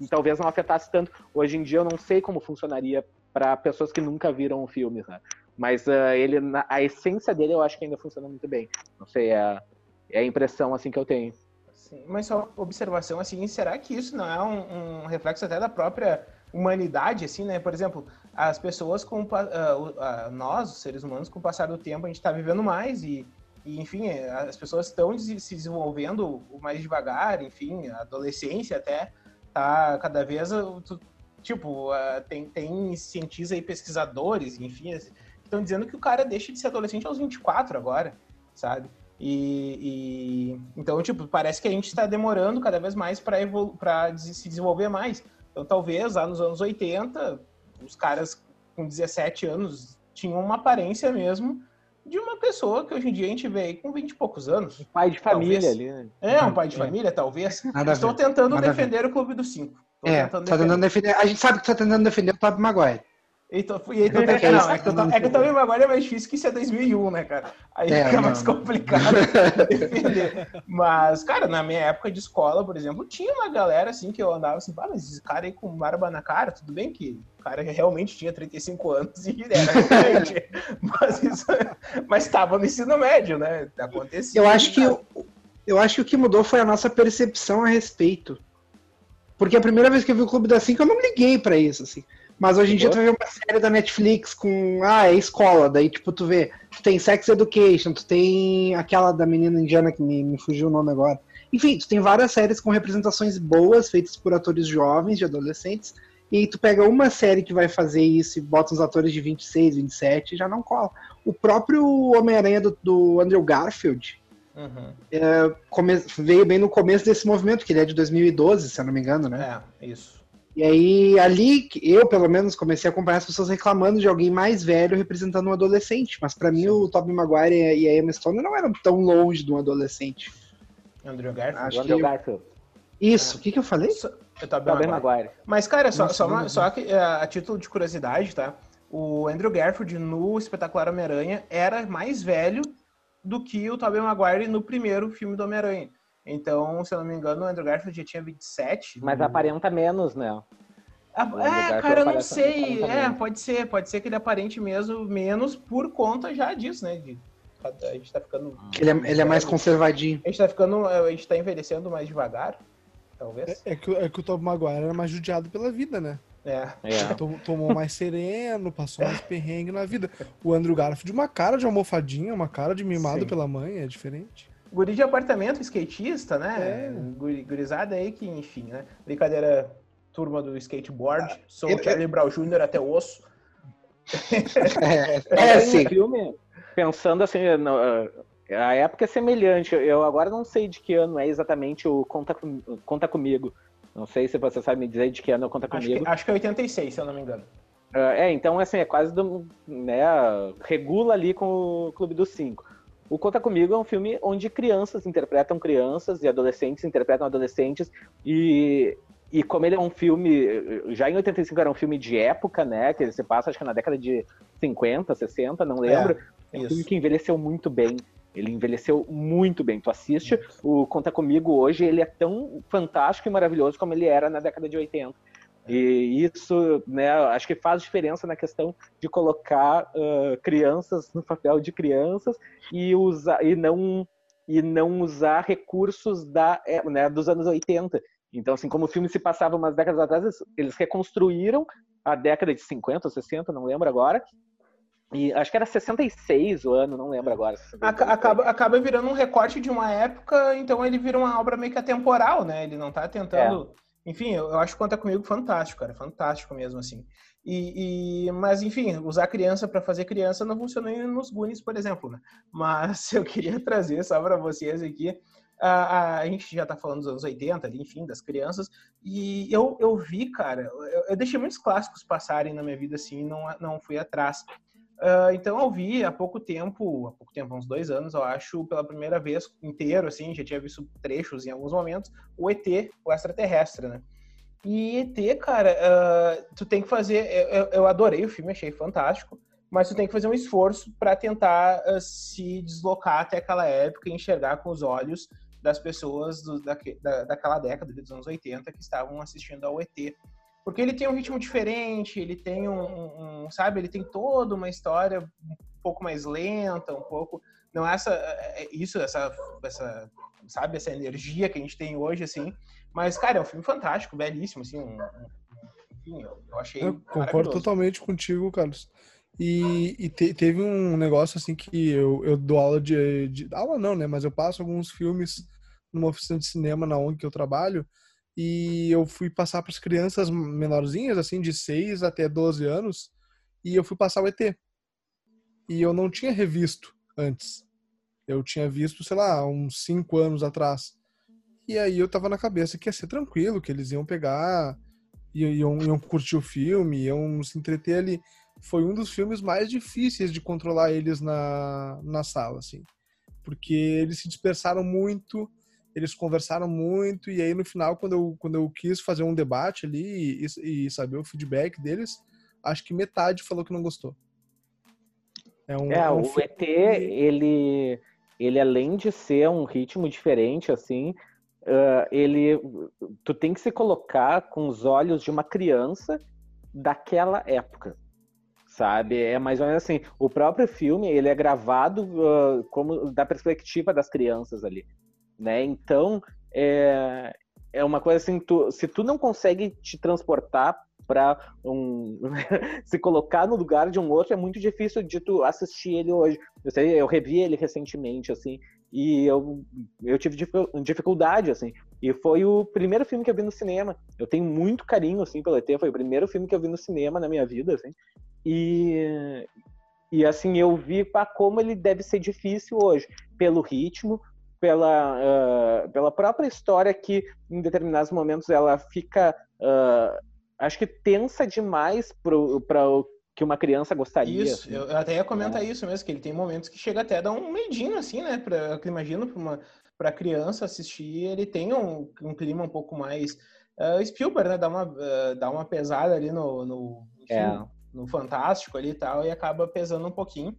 talvez não afetasse tanto. Hoje em dia, eu não sei como funcionaria para pessoas que nunca viram o filme, né? Mas uh, ele, a essência dele, eu acho que ainda funciona muito bem. Não sei, é, é a impressão assim que eu tenho. Sim, mas só observação assim, será que isso não é um, um, reflexo até da própria humanidade, assim, né? Por exemplo, as pessoas com uh, uh, nós, os seres humanos, com o passar do tempo, a gente está vivendo mais e e, enfim, é, as pessoas estão se desenvolvendo mais devagar, enfim, a adolescência até tá cada vez, tipo, tem, tem cientistas e pesquisadores, enfim, estão dizendo que o cara deixa de ser adolescente aos 24 agora, sabe? E, e então, tipo, parece que a gente está demorando cada vez mais para se desenvolver mais. Então, talvez lá nos anos 80, os caras com 17 anos tinham uma aparência mesmo de uma pessoa que hoje em dia a gente vê aí com 20 e poucos anos. Um pai de família talvez. ali, né? É, um pai de é. família, talvez. Nada Estou tentando Nada defender o Clube dos Cinco. é, tentando tá tentando defender. A gente sabe que tá tentando defender o Tobey Maguire. Então, e aí, tô, é, é não, é que, tô, é que o Tobey Maguire é mais difícil que isso é 2001, né, cara? Aí é, fica não. mais complicado defender. Mas, cara, na minha época de escola, por exemplo, tinha uma galera assim que eu andava assim, ah, mas esse cara aí com barba na cara, tudo bem que o cara realmente tinha 35 anos e era diferente. *laughs* mas isso, mas estava no ensino médio, né? Acontecia. Eu acho que eu, eu acho que o que mudou foi a nossa percepção a respeito. Porque a primeira vez que eu vi o Clube das Cinco, eu não liguei para isso, assim. Mas hoje em dia tu vê uma série da Netflix com. Ah, é escola. Daí, tipo, tu vê. Tu tem Sex Education, tu tem aquela da menina indiana que me, me fugiu o nome agora. Enfim, tu tem várias séries com representações boas, feitas por atores jovens, de adolescentes. E aí tu pega uma série que vai fazer isso e bota uns atores de 26, 27 e já não cola. O próprio Homem-Aranha do, do, Andrew Garfield uhum. é, come, veio bem no começo desse movimento, que ele é de 2012, se eu não me engano, né? É, isso. E aí, ali, eu pelo menos comecei a acompanhar as pessoas reclamando de alguém mais velho representando um adolescente. Mas para mim, o Tobey Maguire e a Emma Stone não eram tão longe de um adolescente. Andrew Garfield? Acho Andrew que... Garfield. Isso, o que, que eu falei? Eu Tobey Maguire. Maguire. Mas, cara, só, só, uma, só que, é, a título de curiosidade, tá? O Andrew Garfield no Espetacular Homem-Aranha era mais velho do que o Tobey Maguire no primeiro filme do Homem-Aranha. Então, se eu não me engano, o Andrew Garfield já tinha 27. Mas aparenta menos, né? Ah, é, cara, eu não sei. É, pode ser, pode ser que ele aparente mesmo menos por conta já disso, né? De, a gente tá ficando. Ele é, ele é mais conservadinho. A gente tá ficando. A gente tá envelhecendo mais devagar, talvez. É, é que, é que o Tom Maguire era mais judiado pela vida, né? É. é. Tomou mais sereno, passou mais perrengue na vida. O Andrew Garfield, uma cara de almofadinha, uma cara de mimado Sim. pela mãe, é diferente. Guri de apartamento, skatista, né? É. Gurizada aí que, enfim, né? Brincadeira, turma do skateboard. Ah, Sou o Charlie Brown Jr. até o osso. É, é sim. filme, pensando assim, no, A época é semelhante. Eu agora não sei de que ano é exatamente o Conta, Conta Comigo. Não sei se você sabe me dizer de que ano é o Conta acho Comigo. Que, acho que é 86, se eu não me engano. Uh, é, então assim, é quase do, né, regula ali com o Clube dos Cinco. O Conta Comigo é um filme onde crianças interpretam crianças e adolescentes interpretam adolescentes e, e como ele é um filme, já em 85 era um filme de época, né, que ele se passa acho que na década de 50, 60, não lembro, é, é um filme que envelheceu muito bem. Ele envelheceu muito bem. Tu assiste o Conta Comigo hoje, ele é tão fantástico e maravilhoso como ele era na década de 80. E isso, né, acho que faz diferença na questão de colocar uh, crianças no papel de crianças e usar e não e não usar recursos da, é, né, dos anos 80. Então, assim, como o filme se passava umas décadas atrás, eles reconstruíram a década de 50 ou 60, não lembro agora, e acho que era 66 o ano, não lembro agora. Acaba, acaba virando um recorte de uma época, então ele vira uma obra meio que atemporal, né? Ele não tá tentando. É. Enfim, eu, eu acho Conta Comigo fantástico, cara. Fantástico mesmo, assim. E, e mas, enfim, usar criança para fazer criança não funcionou nos Goonies, por exemplo, né? Mas *laughs* eu queria trazer só para vocês aqui. A, a, a, gente já tá falando dos anos 80, ali, enfim, das crianças. E eu, eu vi, cara, eu, eu deixei muitos clássicos passarem na minha vida, assim, não, não fui atrás. Uh, então eu vi há pouco tempo, há pouco tempo, uns dois anos, eu acho, pela primeira vez inteiro, assim, já tinha visto trechos em alguns momentos, o ET, o extraterrestre, né? E ET, cara, uh, tu tem que fazer. Eu, eu, adorei o filme, achei fantástico, mas tu tem que fazer um esforço para tentar uh, se deslocar até aquela época e enxergar com os olhos das pessoas do, da, da, daquela década, dos anos 80, que estavam assistindo ao ET. Porque ele tem um ritmo diferente, ele tem um, um, sabe, ele tem toda uma história um pouco mais lenta, um pouco não é essa é, é isso essa essa sabe essa energia que a gente tem hoje assim, mas cara, é um filme fantástico, belíssimo assim, um, enfim, eu, eu achei Eu concordo totalmente contigo, Carlos. E, e te, teve um negócio assim que eu, eu dou aula de, de, aula não, né, mas eu passo alguns filmes numa oficina de cinema na ONG que eu trabalho e eu fui passar para as crianças menorzinhas, assim, de 6 até 12 anos, e eu fui passar o ET. E eu não tinha revisto antes. Eu tinha visto, sei lá, uns 5 anos atrás. E aí eu tava na cabeça que ia ser tranquilo, que eles iam pegar, iam, iam curtir o filme, iam se entreter ali. Foi um dos filmes mais difíceis de controlar eles na, na sala, assim. Porque eles se dispersaram muito, eles conversaram muito e aí no final quando eu, quando eu quis fazer um debate ali e, e saber o feedback deles, acho que metade falou que não gostou. É, um, é, um o filme... ET, ele, ele além de ser um ritmo diferente, assim, uh, ele, tu tem que se colocar com os olhos de uma criança daquela época, sabe? É mais ou menos assim, o próprio filme, ele é gravado uh, como da perspectiva das crianças ali né? Então, é, é uma coisa assim, tu, se tu não consegue te transportar para um *laughs* se colocar no lugar de um outro é muito difícil de tu assistir ele hoje. Eu sei, eu revi ele recentemente assim e eu eu tive dificuldade assim. E foi o primeiro filme que eu vi no cinema. Eu tenho muito carinho assim pelo ET, foi o primeiro filme que eu vi no cinema na minha vida assim. E e assim eu vi para como ele deve ser difícil hoje, pelo ritmo, pela, uh, pela própria história que em determinados momentos ela fica uh, acho que tensa demais para o que uma criança gostaria. Isso, assim. eu até ia comentar é. isso mesmo, que ele tem momentos que chega até a dar um medinho, assim, né? Pra, eu imagino para uma pra criança assistir, ele tem um, um clima um pouco mais uh, Spielberg, né? Dá uma, uh, dá uma pesada ali no, no, enfim, é. no Fantástico ali e tal, e acaba pesando um pouquinho.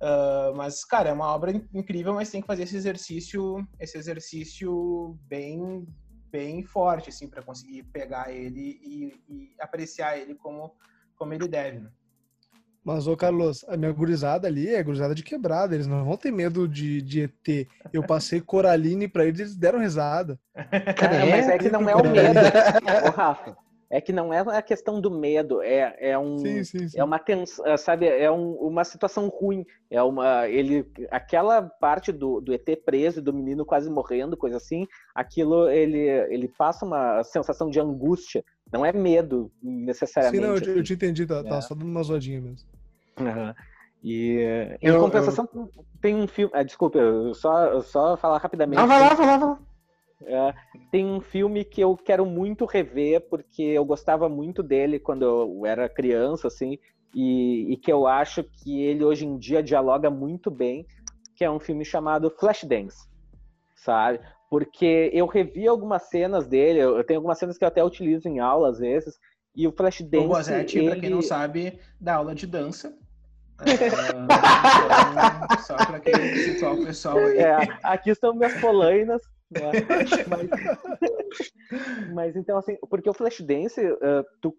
Uh, mas, cara, é uma obra incrível, mas tem que fazer esse exercício, esse exercício bem, bem forte, assim, para conseguir pegar ele e, e, apreciar ele como, como ele deve. Né? Mas, ô Carlos, a minha gurizada ali é gurizada de quebrada, eles não vão ter medo de, de ET. Eu passei Coraline pra eles, eles deram risada. Cara, é, mas é que não é o medo. Ô, Rafa, é que não é a questão do medo, é, é um sim, sim, sim. é uma tensão, é, sabe, é um, uma situação ruim, é uma ele aquela parte do, do ET preso do menino quase morrendo, coisa assim, aquilo ele ele passa uma sensação de angústia, não é medo necessariamente. Sim, não, eu, eu te entendi, tá, tá é. tá só dando uma zoadinha mesmo. Uhum. E em eu, compensação, eu... tem um filme. Ah, desculpa, eu só, só falar rapidamente. Ah, vai lá, vai lá, vai lá. É, tem um filme que eu quero muito rever, porque eu gostava muito dele quando eu era criança, assim, e, e, que eu acho que ele hoje em dia dialoga muito bem, que é um filme chamado Flashdance, sabe? Porque eu revi algumas cenas dele, eu tenho algumas cenas que eu até utilizo em aula às vezes, e o Flashdance... O ele... pra quem não sabe, dá aula de dança, *laughs* é, então, só para o pessoal aí. É, aqui estão minhas polainas? Mas, mas, então, assim, porque o Flashdance, uh, tu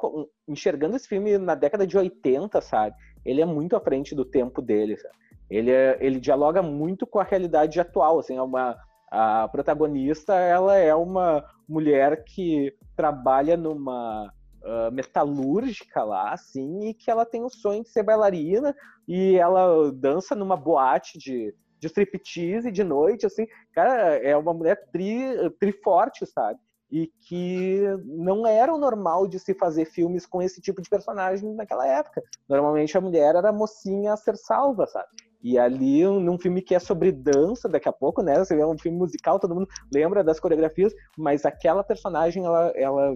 enxergando esse filme na década de 80, sabe? Ele é muito à frente do tempo dele, sabe? Ele, é, ele dialoga muito com a realidade atual, assim, é uma, a protagonista, ela é uma mulher que trabalha numa uh, metalúrgica lá, assim, e que ela tem o sonho de ser bailarina e ela dança numa boate de, de striptease de noite, assim. Cara, é uma mulher tri, tri forte, sabe? E que não era o normal de se fazer filmes com esse tipo de personagem naquela época. Normalmente a mulher era a mocinha a ser salva, sabe? E ali, num filme que é sobre dança, daqui a pouco, né? Você vê um filme musical, todo mundo lembra das coreografias, mas aquela personagem, ela, ela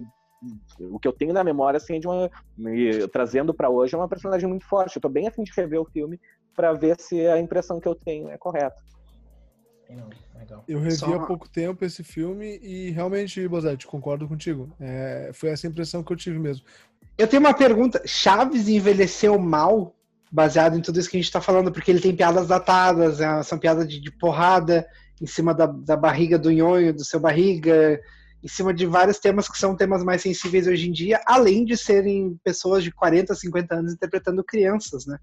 o que eu tenho na memória, assim, de uma. Me, trazendo para hoje, é uma personagem muito forte. Eu tô bem afim de rever o filme para ver se a impressão que eu tenho é correta. Eu revi Só... há pouco tempo esse filme e realmente, Bozete, concordo contigo. É, foi essa impressão que eu tive mesmo. Eu tenho uma pergunta. Chaves envelheceu mal baseado em tudo isso que a gente está falando, porque ele tem piadas datadas, é, são piadas de, de porrada em cima da, da, barriga do nhonho, do seu barriga, em cima de vários temas que são temas mais sensíveis hoje em dia, além de serem pessoas de 40, 50 anos interpretando crianças, né?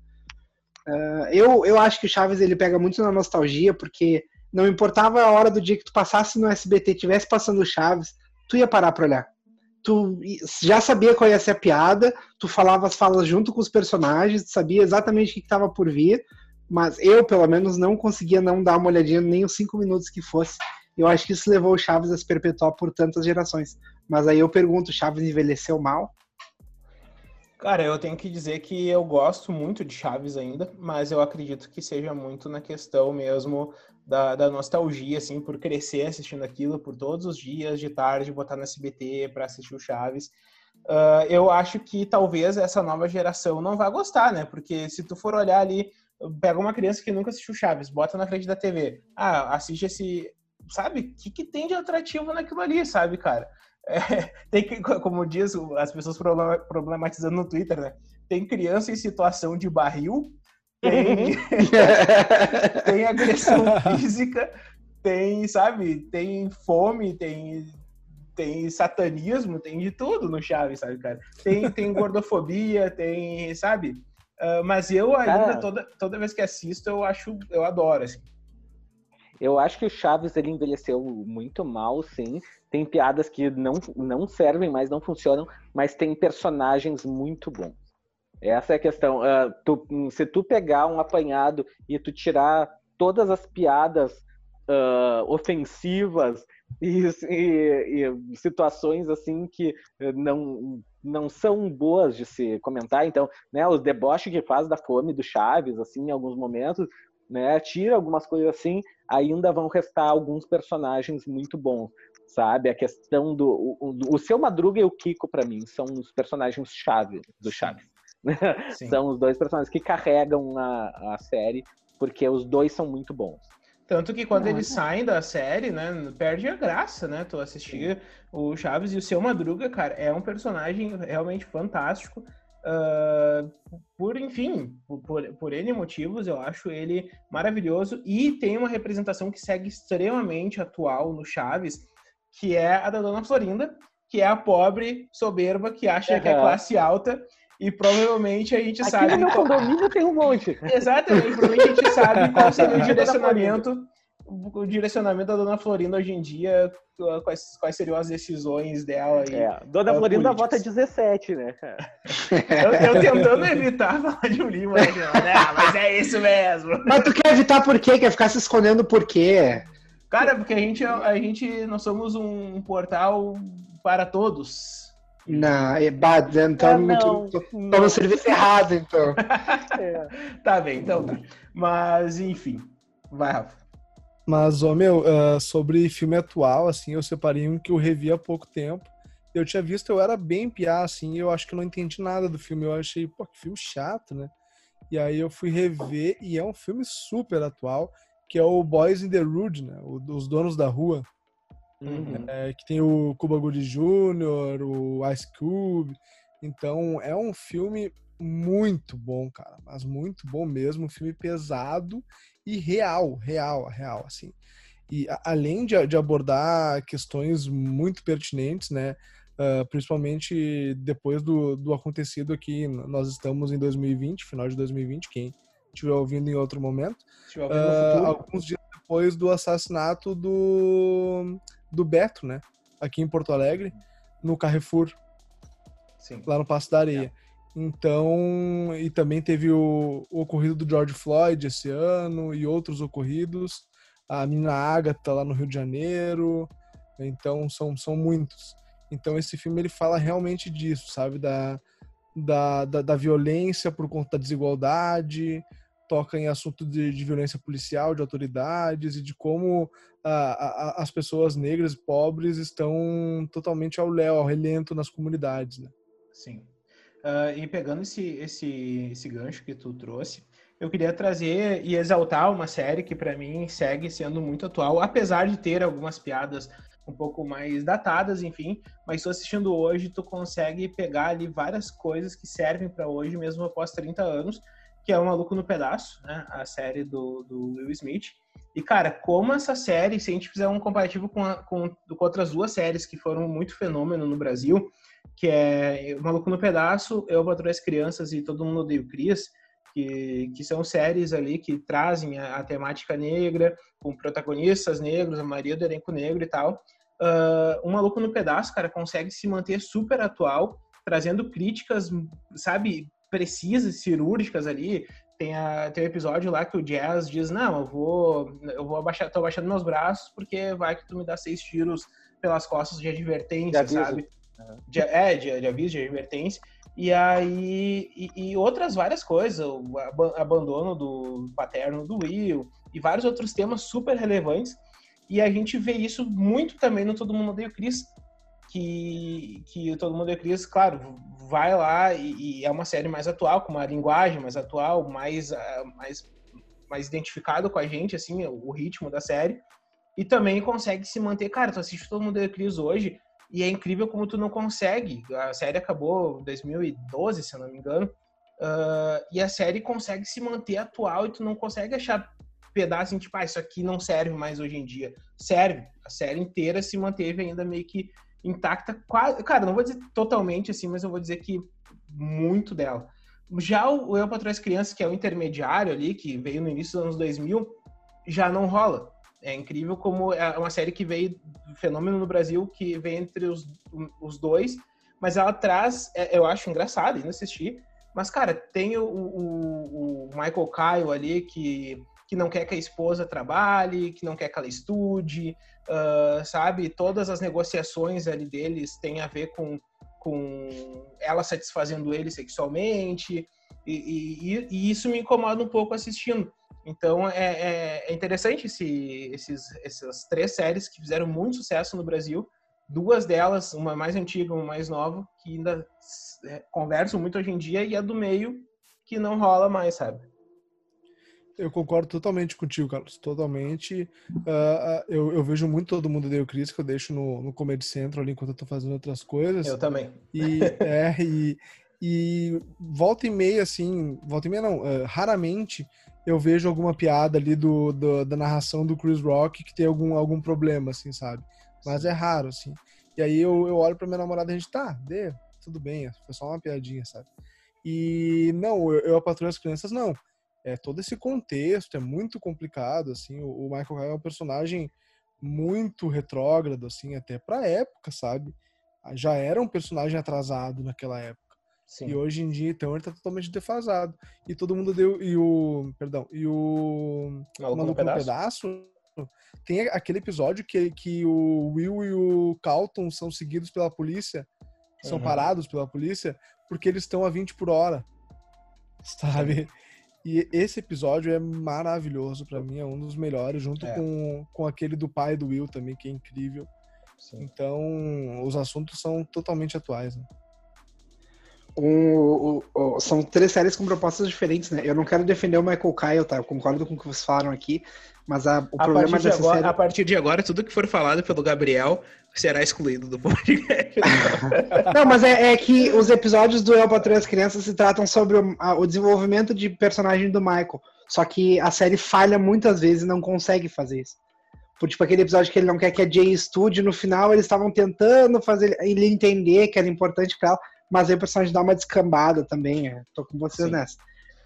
Uh, eu, eu acho que o Chaves ele pega muito na nostalgia, porque não importava a hora do dia que tu passasse no SBT, tivesse passando o Chaves, tu ia parar para olhar tu já sabia qual ia ser a piada, tu falava as falas junto com os personagens, tu sabia exatamente o que estava por vir, mas eu, pelo menos, não conseguia não dar uma olhadinha nem os cinco minutos que fosse. Eu acho que isso levou o Chaves a se perpetuar por tantas gerações. Mas aí eu pergunto, Chaves envelheceu mal? Cara, eu tenho que dizer que eu gosto muito de Chaves ainda, mas eu acredito que seja muito na questão mesmo da, da, nostalgia, assim, por crescer assistindo aquilo, por todos os dias de tarde botar no SBT para assistir o Chaves. Uh, eu acho que talvez essa nova geração não vá gostar, né? Porque se tu for olhar ali, pega uma criança que nunca assistiu Chaves, bota na frente da TV, ah, assiste esse, sabe? O que, que tem de atrativo naquilo ali, sabe, cara? É, *laughs* tem que, como diz as pessoas problematizando no Twitter, né? Tem criança em situação de barril tem, *laughs* tem agressão *laughs* física, tem, sabe, tem fome, tem, tem satanismo, tem de tudo no Chaves, sabe, cara? Tem, tem gordofobia, tem, sabe? Uh, mas eu ainda, toda, toda vez que assisto, eu acho, eu adoro, assim. Eu acho que o Chaves ele envelheceu muito mal, sim. Tem piadas que não, não servem mais, não funcionam, mas tem personagens muito bons. Essa é a questão. Uh, tu, se tu pegar um apanhado e tu tirar todas as piadas uh, ofensivas e, e, e, situações assim que não, não são boas de se comentar, então, né, os deboches que faz da fome do Chaves, assim, em alguns momentos, né, tira algumas coisas assim, ainda vão restar alguns personagens muito bons, sabe? A questão do o, o seu Madruga e o Kiko para mim são os personagens chave do Chaves. *laughs* são os dois personagens que carregam a, a série, porque os dois são muito bons. Tanto que quando eles saem da série, né, perde a graça, né? Tu assistir o Chaves e o Seu Madruga, cara, é um personagem realmente fantástico. Uh, por, enfim, por, por N motivos, eu acho ele maravilhoso e tem uma representação que segue extremamente atual no Chaves, que é a da Dona Florinda, que é a pobre soberba que acha uhum. que é classe alta e provavelmente a gente Aqui sabe. No meu qual... condomínio tem um monte. *laughs* Exatamente, provavelmente a gente sabe *laughs* qual seria o direcionamento, o direcionamento da Dona Florinda hoje em dia, quais, quais seriam as decisões dela. E, é, Dona uh, Florinda vota 17, né, cara? eu, eu, tentando evitar *laughs* falar de um livro, né? Ah, mas é isso mesmo. Mas tu quer evitar por quê? Quer ficar se escondendo por quê? Cara, porque a gente, a gente nós somos um portal para todos. Não, é bad, então é, não, tô, tô no serviço errado, então. *laughs* é. Tá bem, então tá. Mas, enfim. Vai, Rafa. Mas, ó, meu, uh, sobre filme atual, assim, eu separei um que eu revi há pouco tempo. Eu tinha visto, eu era bem piá, assim, eu acho que eu não entendi nada do filme. Eu achei, pô, que filme chato, né? E aí eu fui rever, e é um filme super atual, que é o Boys in the Hood, né? O, Os Donos da Rua. Uhum. É, que tem o Cuba Gooding Jr., o Ice Cube. Então, é um filme muito bom, cara. Mas muito bom mesmo. Um filme pesado e real, real, real, assim. E a, além de, de, abordar questões muito pertinentes, né? Uh, principalmente depois do, do acontecido aqui, nós estamos em 2020, final de 2020, quem estiver ouvindo em outro momento. Uh, alguns dias depois do assassinato do do Beto, né? Aqui em Porto Alegre, no Carrefour. Sim. Lá no Passo da Areia. É. Então, e também teve o, o, ocorrido do George Floyd esse ano e outros ocorridos. A menina Agatha lá no Rio de Janeiro. Então, são, são muitos. Então, esse filme ele fala realmente disso, sabe? Da, da, da, da violência por conta da desigualdade, toca em assunto de, de violência policial, de autoridades e de como a, a, as pessoas negras pobres estão totalmente ao léu, ao relento nas comunidades, né? Sim. Uh, e pegando esse, esse, esse gancho que tu trouxe, eu queria trazer e exaltar uma série que para mim segue sendo muito atual, apesar de ter algumas piadas um pouco mais datadas, enfim, mas tu assistindo hoje, tu consegue pegar ali várias coisas que servem para hoje, mesmo após 30 anos, que é o Maluco no Pedaço, né? A série do, do Will Smith. E, cara, como essa série, se a gente fizer um comparativo com, a, com, com outras duas séries que foram muito fenômeno no Brasil, que é o Maluco no Pedaço, Eu Patrulho as Crianças e Todo Mundo Odeia o Cris, que, que são séries ali que trazem a, a, temática negra, com protagonistas negros, a maioria do elenco negro e tal. Uh, o Maluco no Pedaço, cara, consegue se manter super atual, trazendo críticas, sabe, precisas, cirúrgicas ali. Tem, a, tem um episódio lá que o Jazz diz, não, eu vou, eu vou abaixar, tô abaixando meus braços porque vai que tu me dá seis tiros pelas costas de advertência, de sabe? De, é, de, de aviso, de advertência. E aí, e, e, outras várias coisas, o abandono do paterno do Will e vários outros temas super relevantes. E a gente vê isso muito também no Todo Mundo Odeia o Chris, que, que Todo Mundo Odeia o Chris, claro, vai lá e, e, é uma série mais atual, com uma linguagem mais atual, mais, uh, mais, mais identificado com a gente, assim, o, o, ritmo da série. E também consegue se manter. Cara, tu assiste Todo Mundo Cris hoje e é incrível como tu não consegue. A série acabou em 2012, se eu não me engano. Uh, e a série consegue se manter atual e tu não consegue achar pedaço assim, tipo, ah, isso aqui não serve mais hoje em dia. Serve. A série inteira se manteve ainda meio que intacta, quase, cara, não vou dizer totalmente assim, mas eu vou dizer que muito dela. Já o Eu Patrulho as Crianças, que é o intermediário ali, que veio no início dos anos 2000, já não rola. É incrível como é uma série que veio, fenômeno no Brasil, que vem entre os, os dois, mas ela traz, é, eu acho engraçado ainda assistir, mas, cara, tem o, o, o Michael Kyle ali, que que não quer que a esposa trabalhe, que não quer que ela estude, uh, sabe? Todas as negociações ali deles têm a ver com, com ela satisfazendo ele sexualmente, e, e, e isso me incomoda um pouco assistindo. Então é, é, é interessante esse, esses, essas três séries que fizeram muito sucesso no Brasil. Duas delas, uma mais antiga, uma mais nova, que ainda é, conversam muito hoje em dia, e a do meio que não rola mais, sabe? Eu concordo totalmente contigo, Carlos. Totalmente. Uh, eu, eu, vejo muito todo mundo deu Cris, que eu deixo no, no Comedy Central ali enquanto eu tô fazendo outras coisas. Eu também. E, é, e, e volta e meia, assim, volta e meia não, uh, raramente eu vejo alguma piada ali do, do, da narração do Chris Rock que tem algum, algum problema, assim, sabe? Mas é raro, assim. E aí eu, eu olho pra minha namorada e a gente, tá, dê, tudo bem, foi só uma piadinha, sabe? E não, eu, eu patrulho as crianças, não é, todo esse contexto é muito complicado, assim, o, o Michael Kyle é um personagem muito retrógrado, assim, até pra época, sabe? Ah, já era um personagem atrasado naquela época. Sim. E hoje em dia, então, ele tá totalmente defasado. E todo mundo deu. E o. Perdão. E o. Maluco, Maluco no pedaço. pedaço. Tem aquele episódio que, que o Will e o Calton são seguidos pela polícia são uhum. parados pela polícia porque eles estão a 20 por hora. Sabe? E esse episódio é maravilhoso para mim, é um dos melhores, junto é. com, com aquele do pai do Will também, que é incrível. Sim. Então, os assuntos são totalmente atuais. Né? Um, um, são três séries com propostas diferentes, né? Eu não quero defender o Michael Kyle, tá? Eu concordo com o que vocês falaram aqui, mas a, o a problema dessa agora, série... A partir de agora, tudo que for falado pelo Gabriel será excluído do podcast. *laughs* não, mas é, é, que os episódios do El Patrulha as Crianças se tratam sobre o, a, o desenvolvimento de personagem do Michael. Só que a série falha muitas vezes e não consegue fazer isso. Por, tipo, aquele episódio que ele não quer que a Jay estude, no final eles estavam tentando fazer ele entender que era importante para ela mas aí o personagem dá uma descambada também. É. Tô com vocês Sim. nessa.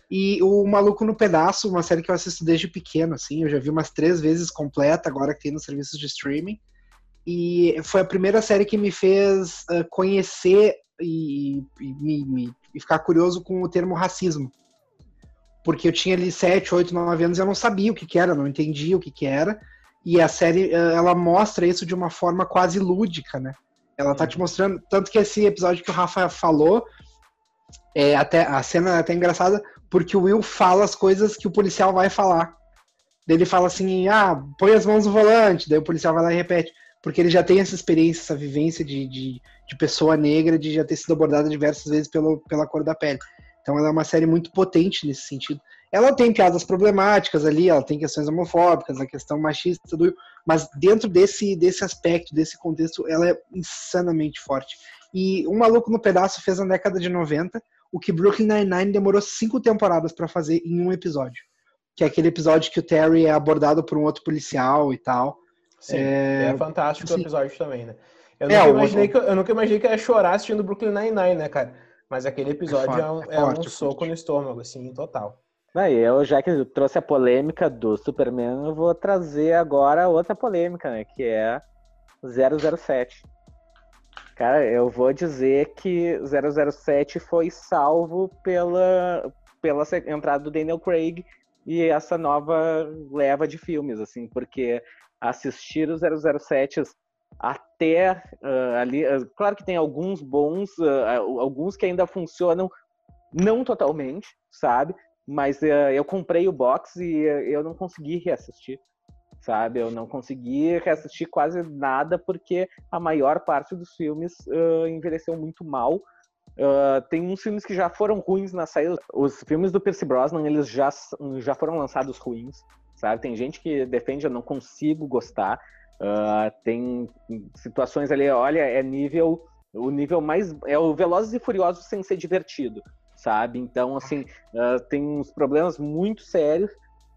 E o Maluco no Pedaço, uma série que eu assisto desde pequeno, assim, eu já vi umas três vezes completa, agora que tem nos serviços de streaming. E foi a primeira série que me fez uh, conhecer e, e, me, me, e, ficar curioso com o termo racismo. Porque eu tinha ali 7, 8, 9 anos e eu não sabia o que, que era, não entendia o que, que era. E a série, uh, ela mostra isso de uma forma quase lúdica, né? Ela tá te mostrando. Tanto que esse episódio que o Rafa falou, é até, a cena é até engraçada, porque o Will fala as coisas que o policial vai falar. Ele fala assim, ah, põe as mãos no volante, daí o policial vai lá e repete. Porque ele já tem essa experiência, essa vivência de, de, de pessoa negra, de já ter sido abordada diversas vezes pelo, pela cor da pele. Então ela é uma série muito potente nesse sentido. Ela tem piadas problemáticas ali, ela tem questões homofóbicas, a questão machista, do, mas dentro desse, desse aspecto, desse contexto, ela é insanamente forte. E Um Maluco no Pedaço fez na década de 90 o que Brooklyn Nine-Nine demorou cinco temporadas para fazer em um episódio. Que é aquele episódio que o Terry é abordado por um outro policial e tal. Sim, é, é fantástico o episódio também, né? Eu nunca, é, imaginei que, eu nunca imaginei que ia chorar assistindo Brooklyn Nine-Nine, né, cara? Mas aquele episódio é, forte, é, um, é forte, um soco no estômago, assim, total. Aí, eu, já que eu trouxe a polêmica do Superman, eu vou trazer agora outra polêmica, né? Que é 007. Cara, eu vou dizer que 007 foi salvo pela, pela entrada do Daniel Craig e essa nova leva de filmes, assim, porque assistir os 007 até uh, ali, uh, claro que tem alguns bons, uh, alguns que ainda funcionam não totalmente, sabe? Mas uh, eu comprei o box e uh, eu não consegui reassistir, sabe? Eu não consegui reassistir quase nada porque a maior parte dos filmes uh, envelheceu muito mal. tem uns filmes que já foram ruins na saída. Os filmes do Percy Brosnan, eles já, já foram lançados ruins, sabe? Tem gente que defende, eu não consigo gostar. tem situações ali, olha, é nível o nível mais é o Velozes e Furiosos sem ser divertido, sabe? Então, assim, uh, tem uns problemas muito sérios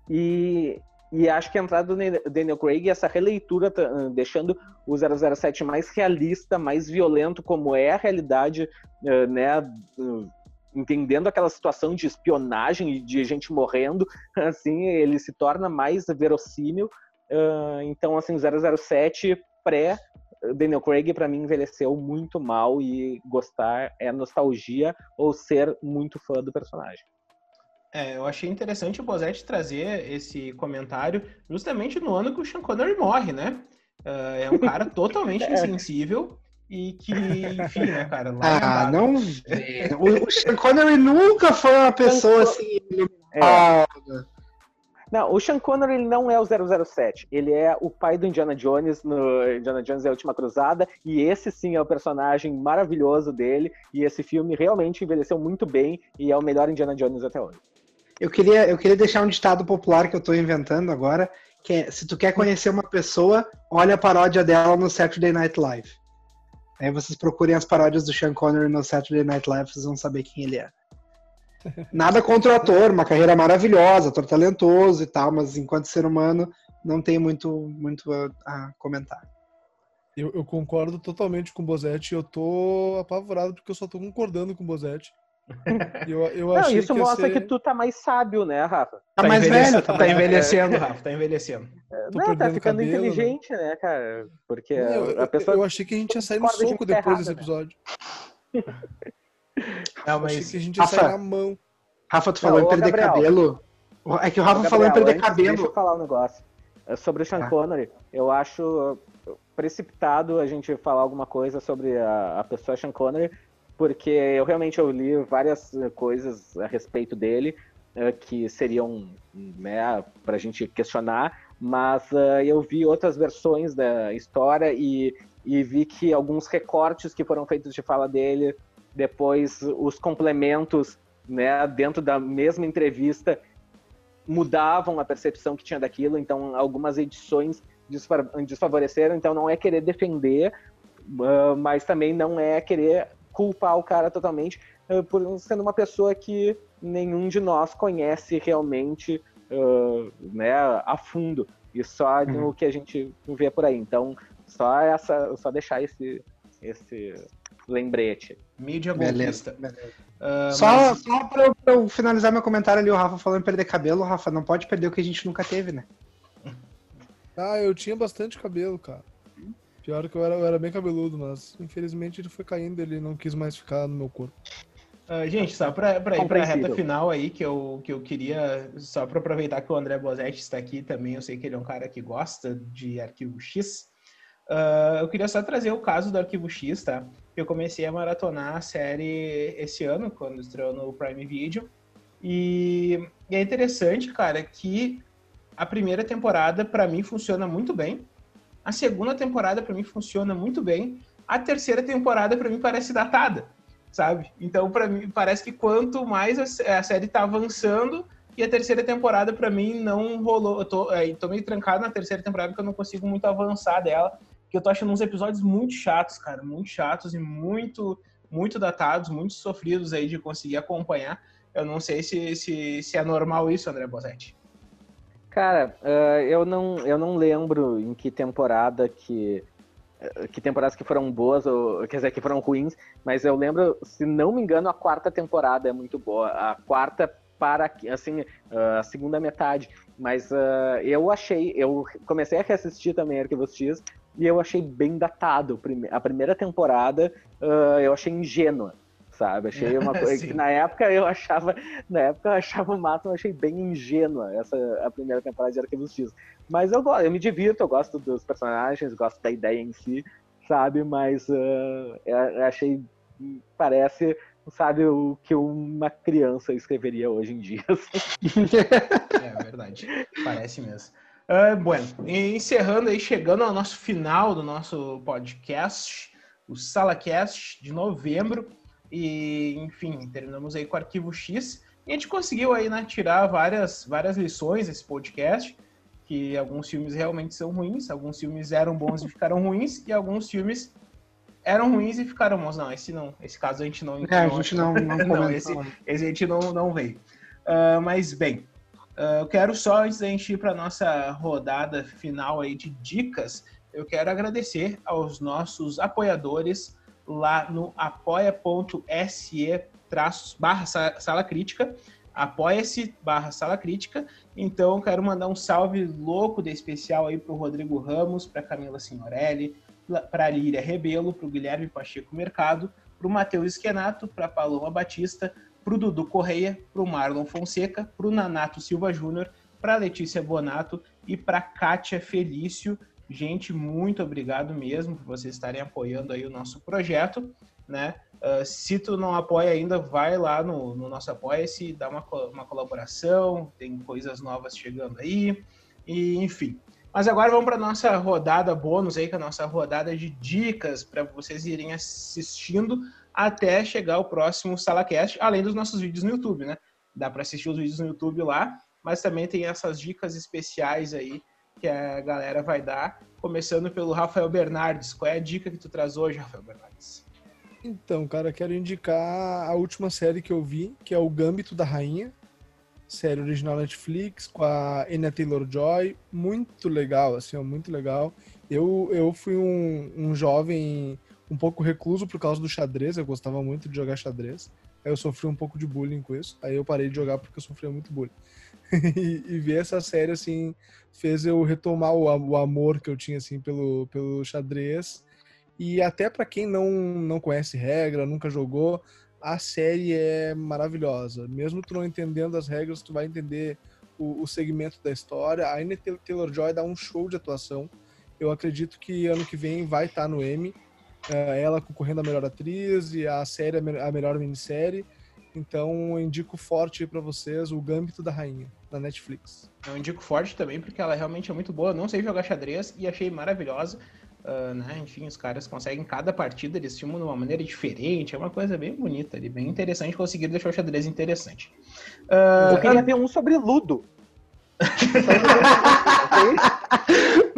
e, e acho que a entrada do Daniel Craig, essa releitura, tá, uh, deixando o 007 mais realista, mais violento, como é a realidade, uh, né? entendendo aquela situação de espionagem e de gente morrendo, *laughs* assim, ele se torna mais verossímil. então, assim, 007 pré Daniel Craig para mim envelheceu muito mal e gostar é nostalgia ou ser muito fã do personagem. É, eu achei interessante o Bosetti trazer esse comentário justamente no ano que o Sean Connery morre, né? Uh, é um cara *laughs* totalmente é. insensível e que, enfim, né, cara? ah, não O, o Sean Connery nunca foi uma pessoa assim. É. Não, o Sean Connery ele não é o 007. Ele é o pai do Indiana Jones no Indiana Jones e a Última Cruzada. E esse sim é o personagem maravilhoso dele. E esse filme realmente envelheceu muito bem e é o melhor Indiana Jones até hoje. Eu queria, eu queria deixar um ditado popular que eu estou inventando agora, que é, se tu quer conhecer uma pessoa, olha a paródia dela no Saturday Night Live. Aí vocês procurem as paródias do Sean Connery no Saturday Night Live, vocês vão saber quem ele é. Nada contra o ator, uma carreira maravilhosa, ator talentoso e tal, mas enquanto ser humano não tem muito, muito a, a comentar. Eu, eu, concordo totalmente com o Bozetti. Eu tô apavorado porque eu só tô concordando com o Bozetti. Eu, eu *laughs* não, isso que mostra ser... que tu tá mais sábio, né, Rafa? Tá, tá mais velho, tá, tá envelhecendo, Rafa, tá envelhecendo. *laughs* não, tá ficando cabelo, inteligente, né? né, cara? Porque não, a pessoa. Eu achei que a gente ia sair no soco depois errado, desse né? episódio. Né? *laughs* Não, mas que a gente Rafa, na mão. Rafa, tu falou não, em perder Gabriel, cabelo. É que o Rafa Gabriel, falou em perder cabelo. Deixa eu falar um negócio. É sobre o Sean ah. Connery, eu acho. precipitado a gente falar alguma coisa sobre a, a pessoa Sean Connery, porque eu realmente eu li várias coisas a respeito dele uh, que seriam né, para a gente questionar, mas uh, eu vi outras versões da história e, e vi que alguns recortes que foram feitos de fala dele, depois os complementos né, dentro da mesma entrevista mudavam a percepção que tinha daquilo, então algumas edições desfavoreceram, então não é querer defender, uh, mas também não é querer culpar o cara totalmente uh, por sendo uma pessoa que nenhum de nós conhece realmente uh, né, a fundo e só uhum. o que a gente vê por aí. Então, só essa, só deixar esse esse lembrete. Mídia golpista. Uh, só mas... só pra, eu, pra, eu, finalizar meu comentário ali, o Rafa falando em perder cabelo, Rafa, não pode perder o que a gente nunca teve, né? *laughs* Ah, eu tinha bastante cabelo, cara. Pior que eu era, eu era bem cabeludo, mas infelizmente ele foi caindo, ele não quis mais ficar no meu corpo. Uh, gente, só para ir para a reta final aí, que eu, que eu queria, só para aproveitar que o André Bozetti está aqui também, eu sei que ele é um cara que gosta de arquivo X. Uh, eu queria só trazer o caso do arquivo X, tá? Eu comecei a maratonar a série esse ano, quando estreou no Prime Video. E, e é interessante, cara, que a primeira temporada para mim funciona muito bem. A segunda temporada para mim funciona muito bem. A terceira temporada para mim parece datada, sabe? Então para mim parece que quanto mais a, série tá avançando e a terceira temporada para mim não rolou. Eu tô, é, tô meio trancado na terceira temporada porque eu não consigo muito avançar dela, que eu tô achando uns episódios muito chatos, cara, muito chatos e muito muito datados, muito sofridos aí de conseguir acompanhar. Eu não sei se, se, se é normal isso, André Bosetti. Cara, uh, eu, não, eu não lembro em que temporada que. Eh, que temporadas que foram boas, ou quer dizer, que foram ruins, mas eu lembro, se não me engano, a quarta temporada é muito boa. A quarta para, assim, a segunda metade. Mas uh, eu achei, eu comecei a reassistir também Arquivos X e eu achei bem datado. A primeira temporada uh, eu achei ingênua sabe? Achei uma *laughs* coisa que na época eu achava, na época eu achava o máximo, eu achei bem ingênua essa a primeira temporada de Arquivos X. Mas eu gosto, eu me divirto, eu gosto dos personagens, gosto da ideia em si, sabe? Mas uh, eu achei parece, sabe, o que uma criança escreveria hoje em dia. Assim. *laughs* é verdade, parece mesmo. Uh, bueno, encerrando aí, chegando ao nosso final do nosso podcast, o SalaCast de novembro. E, enfim, terminamos aí com o arquivo X. E a gente conseguiu aí, né, tirar várias, várias lições desse podcast, que alguns filmes realmente são ruins, alguns filmes eram bons e ficaram ruins, e alguns filmes eram ruins e ficaram bons. Não, esse não. Esse caso a gente não... É, a gente não... Não, *laughs* não esse, esse a gente não, não veio. Uh, mas, bem, uh, eu quero só, antes da gente ir para nossa rodada final aí de dicas, eu quero agradecer aos nossos apoiadores, lá no apoia.se barra sala crítica, apoia-se barra sala crítica. Então, quero mandar um salve louco de especial aí para o Rodrigo Ramos, para Camila Signorelli, para a Líria Rebelo, para o Guilherme Pacheco Mercado, para o Matheus Esquenato, para a Paloma Batista, para o Dudu Correia, para o Marlon Fonseca, para o Nanato Silva Júnior, para a Letícia Bonato e para a Kátia Felício. Gente, muito obrigado mesmo por vocês estarem apoiando aí o nosso projeto, né? Uh, se tu não apoia ainda, vai lá no, no nosso Apoia-se, dá uma, uma colaboração, tem coisas novas chegando aí, e enfim. Mas agora vamos para nossa rodada bônus aí, que é a nossa rodada de dicas para vocês irem assistindo até chegar o próximo SalaCast, além dos nossos vídeos no YouTube, né? Dá para assistir os vídeos no YouTube lá, mas também tem essas dicas especiais aí que a galera vai dar, começando pelo Rafael Bernardes. Qual é a dica que tu traz hoje, Rafael Bernardes? Então, cara, quero indicar a última série que eu vi, que é o Gambito da Rainha, série original Netflix, com a Anya Taylor-Joy, muito legal, assim, muito legal. Eu, eu fui um, um jovem um pouco recluso por causa do xadrez, eu gostava muito de jogar xadrez. Aí eu sofri um pouco de bullying com isso, aí eu parei de jogar porque eu sofria muito bullying. *laughs* e, e, ver essa série, assim, fez eu retomar o, o amor que eu tinha, assim, pelo, pelo xadrez. E até para quem não, não conhece regra, nunca jogou, a série é maravilhosa. Mesmo tu não entendendo as regras, tu vai entender o, o segmento da história. A Taylor-Joy dá um show de atuação. Eu acredito que ano que vem vai estar tá no M. É, ela concorrendo a melhor atriz e a série a melhor minissérie. Então eu indico forte para vocês o Gambito da Rainha, da Netflix. Eu indico forte também porque ela realmente é muito boa. Não sei jogar xadrez e achei maravilhosa. Uh, né? Enfim, os caras conseguem cada partida, eles filmam de uma maneira diferente, é uma coisa bem bonita ali, bem interessante, conseguir deixar o xadrez interessante. Uh, eu queria ver um sobre Ludo.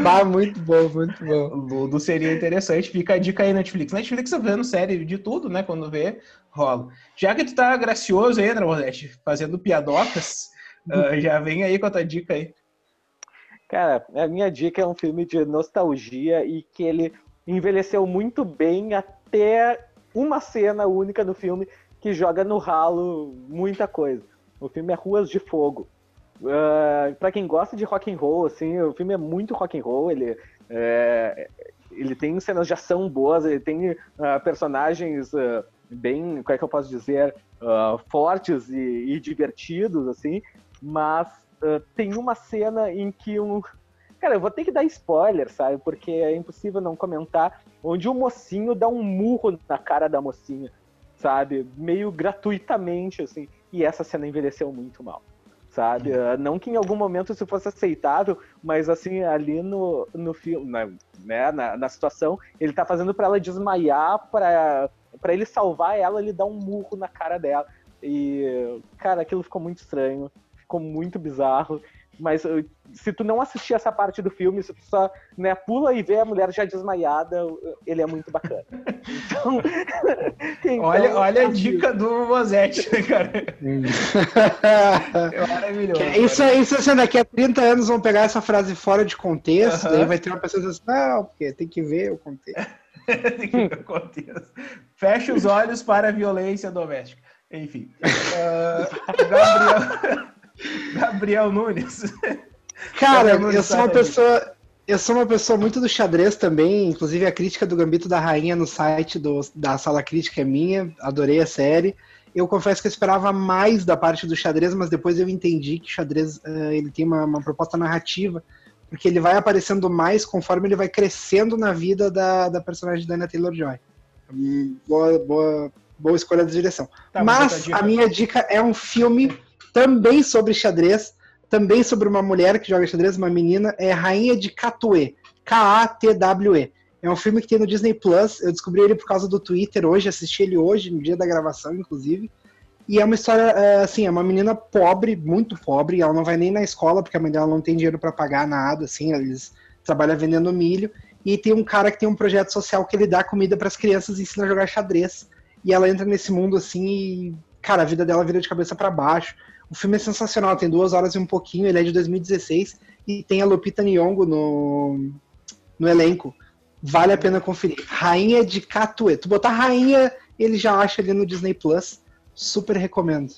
Bah, muito bom, muito bom. Ludo seria interessante, fica a dica aí Netflix. Netflix tá vendo série de tudo, né? Quando vê, rola. Já que tu tá gracioso aí, André fazendo piadocas, uh, *laughs* já vem aí com a tua dica aí. Cara, a minha dica é um filme de nostalgia e que ele envelheceu muito bem até uma cena única no filme que joga no ralo muita coisa. O filme é Ruas de Fogo. Uh, para quem gosta de rock and roll, assim, o filme é muito rock and roll. Ele, é, ele tem cenas de ação boas, ele tem uh, personagens uh, bem, como é que eu posso dizer, fortes e, e, divertidos, assim. Mas tem uma cena em que um. Cara, eu vou ter que dar spoiler, sabe? Porque é impossível não comentar. Onde o mocinho dá um murro na cara da mocinha, sabe? Meio gratuitamente, assim. E essa cena envelheceu muito mal sabe? Uh, não que em algum momento isso fosse aceitável, mas assim, ali no, no filme, na, né, na, na situação, ele tá fazendo para ela desmaiar, para para ele salvar ela, ele dá um murro na cara dela. E, cara, aquilo ficou muito estranho ficou muito bizarro. Mas se tu não assistir essa parte do filme, se tu só né, pula e vê a mulher já desmaiada, ele é muito bacana. *laughs* Então, *laughs* então olha, olha a dica do Mosete, né, cara? é maravilhoso. Isso, cara. isso assim, daqui a 30 anos vão pegar essa frase fora de contexto, uh -huh. vai ter uma pessoa dizendo assim, não, porque tem que ver o contexto. *laughs* tem que ver o contexto. Fecha os olhos para a violência doméstica. Enfim. Uh, Gabriel. Gabriel Nunes. Cara, Gabriel Nunes eu sou uma pessoa. Eu sou uma pessoa muito do xadrez também, inclusive a crítica do Gambito da Rainha no site do, da Sala Crítica é minha, adorei a série. Eu confesso que eu esperava mais da parte do xadrez, mas depois eu entendi que o xadrez uh, ele tem uma, uma, proposta narrativa, porque ele vai aparecendo mais conforme ele vai crescendo na vida da, da personagem da Anna Taylor-Joy. Hum, boa, boa, boa escolha de direção. Tá, mas a minha dica é um filme também sobre xadrez, também sobre uma mulher que joga xadrez, uma menina, é Rainha de Katwe, K-A-T-W-E. É um filme que tem no Disney Plus. Eu descobri ele por causa do Twitter hoje, assisti ele hoje, no dia da gravação, inclusive. E é uma história, é, assim, é uma menina pobre, muito pobre, ela não vai nem na escola, porque a mãe dela não tem dinheiro para pagar nada, assim, eles trabalham vendendo milho. E tem um cara que tem um projeto social que ele dá comida para as crianças e ensina a jogar xadrez. E ela entra nesse mundo assim e, cara, a vida dela vira de cabeça para baixo. O filme é sensacional, tem duas horas e um pouquinho, ele é de 2016 e tem a Lupita Nyong'o no, no elenco. Vale a pena conferir. Rainha de Katue. Tu botar Rainha, ele já acha ali no Disney Plus. Super recomendo.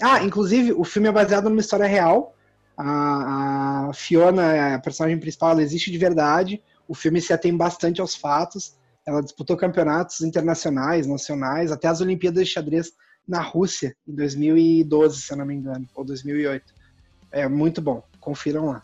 Ah, inclusive, o filme é baseado numa história real. A, a Fiona, a personagem principal, ela existe de verdade. O filme se atém bastante aos fatos. Ela disputou campeonatos internacionais, nacionais, até as Olimpíadas de Xadrez na Rússia em 2012, se eu não me engano, ou 2008. É muito bom, confiram lá.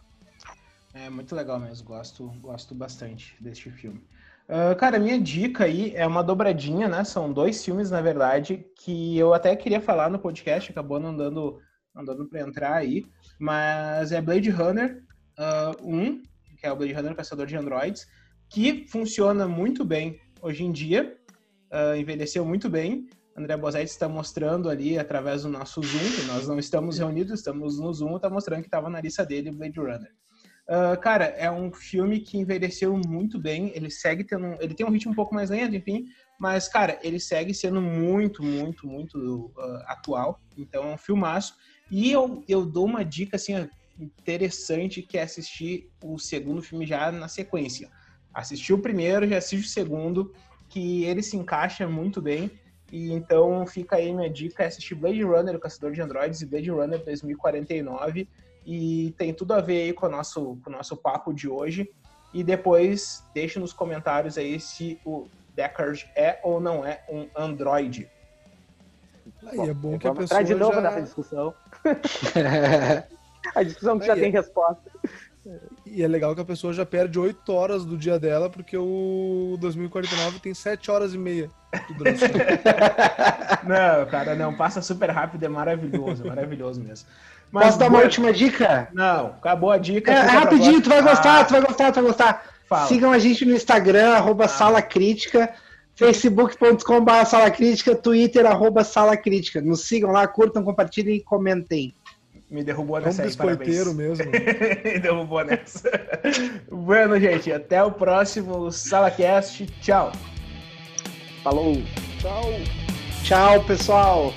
É muito legal mesmo, gosto, gosto bastante deste filme. Uh, cara, minha dica aí é uma dobradinha, né? São dois filmes, na verdade, que eu até queria falar no podcast, acabou não dando, não dando pra entrar aí, mas é Blade Runner uh, 1, que é o Blade Runner Caçador de Androids, que funciona muito bem hoje em dia, uh, envelheceu muito bem, André Bozetti está mostrando ali através do nosso Zoom, nós não estamos reunidos, estamos no Zoom, está mostrando que estava na lista dele Blade Runner. Uh, cara, é um filme que envelheceu muito bem, ele segue tendo, ele tem um ritmo um pouco mais lento, enfim, mas, cara, ele segue sendo muito, muito, muito uh, atual, então é um filmaço. E eu, eu dou uma dica, assim, interessante, que é assistir o segundo filme já na sequência. Assistir o primeiro, já assiste o segundo, que ele se encaixa muito bem. E então fica aí minha dica é assistir Blade Runner, o Caçador de Androids, e Blade Runner 2049. E tem tudo a ver aí com o nosso, com o nosso papo de hoje. E depois deixe nos comentários aí se o Deckard é ou não é um Android. Aí é bom que a pessoa de novo já... nessa discussão. *laughs* a discussão que aí já é. tem resposta. E é legal que a pessoa já perde 8 horas do dia dela, porque o 2049 tem 7 horas e meia. *laughs* não, cara, não, passa super rápido, é maravilhoso, é maravilhoso mesmo. Mas, Posso dar uma última dica? Não, acabou a dica. É, rapidinho, tu vai gostar, ah. tu vai gostar, tu vai gostar. Fala. Sigam a gente no Instagram, arroba ah. Sala Crítica, facebook.com.br Sala Crítica, Twitter, arroba Sala Crítica. Nos sigam lá, curtam, compartilhem e comentem. Me derrubou nessa é um biscoiteiro mesmo. *laughs* Me derrubou nessa. bueno, gente, até o próximo SalaCast. Tchau. Falou. Tchau. Tchau, pessoal.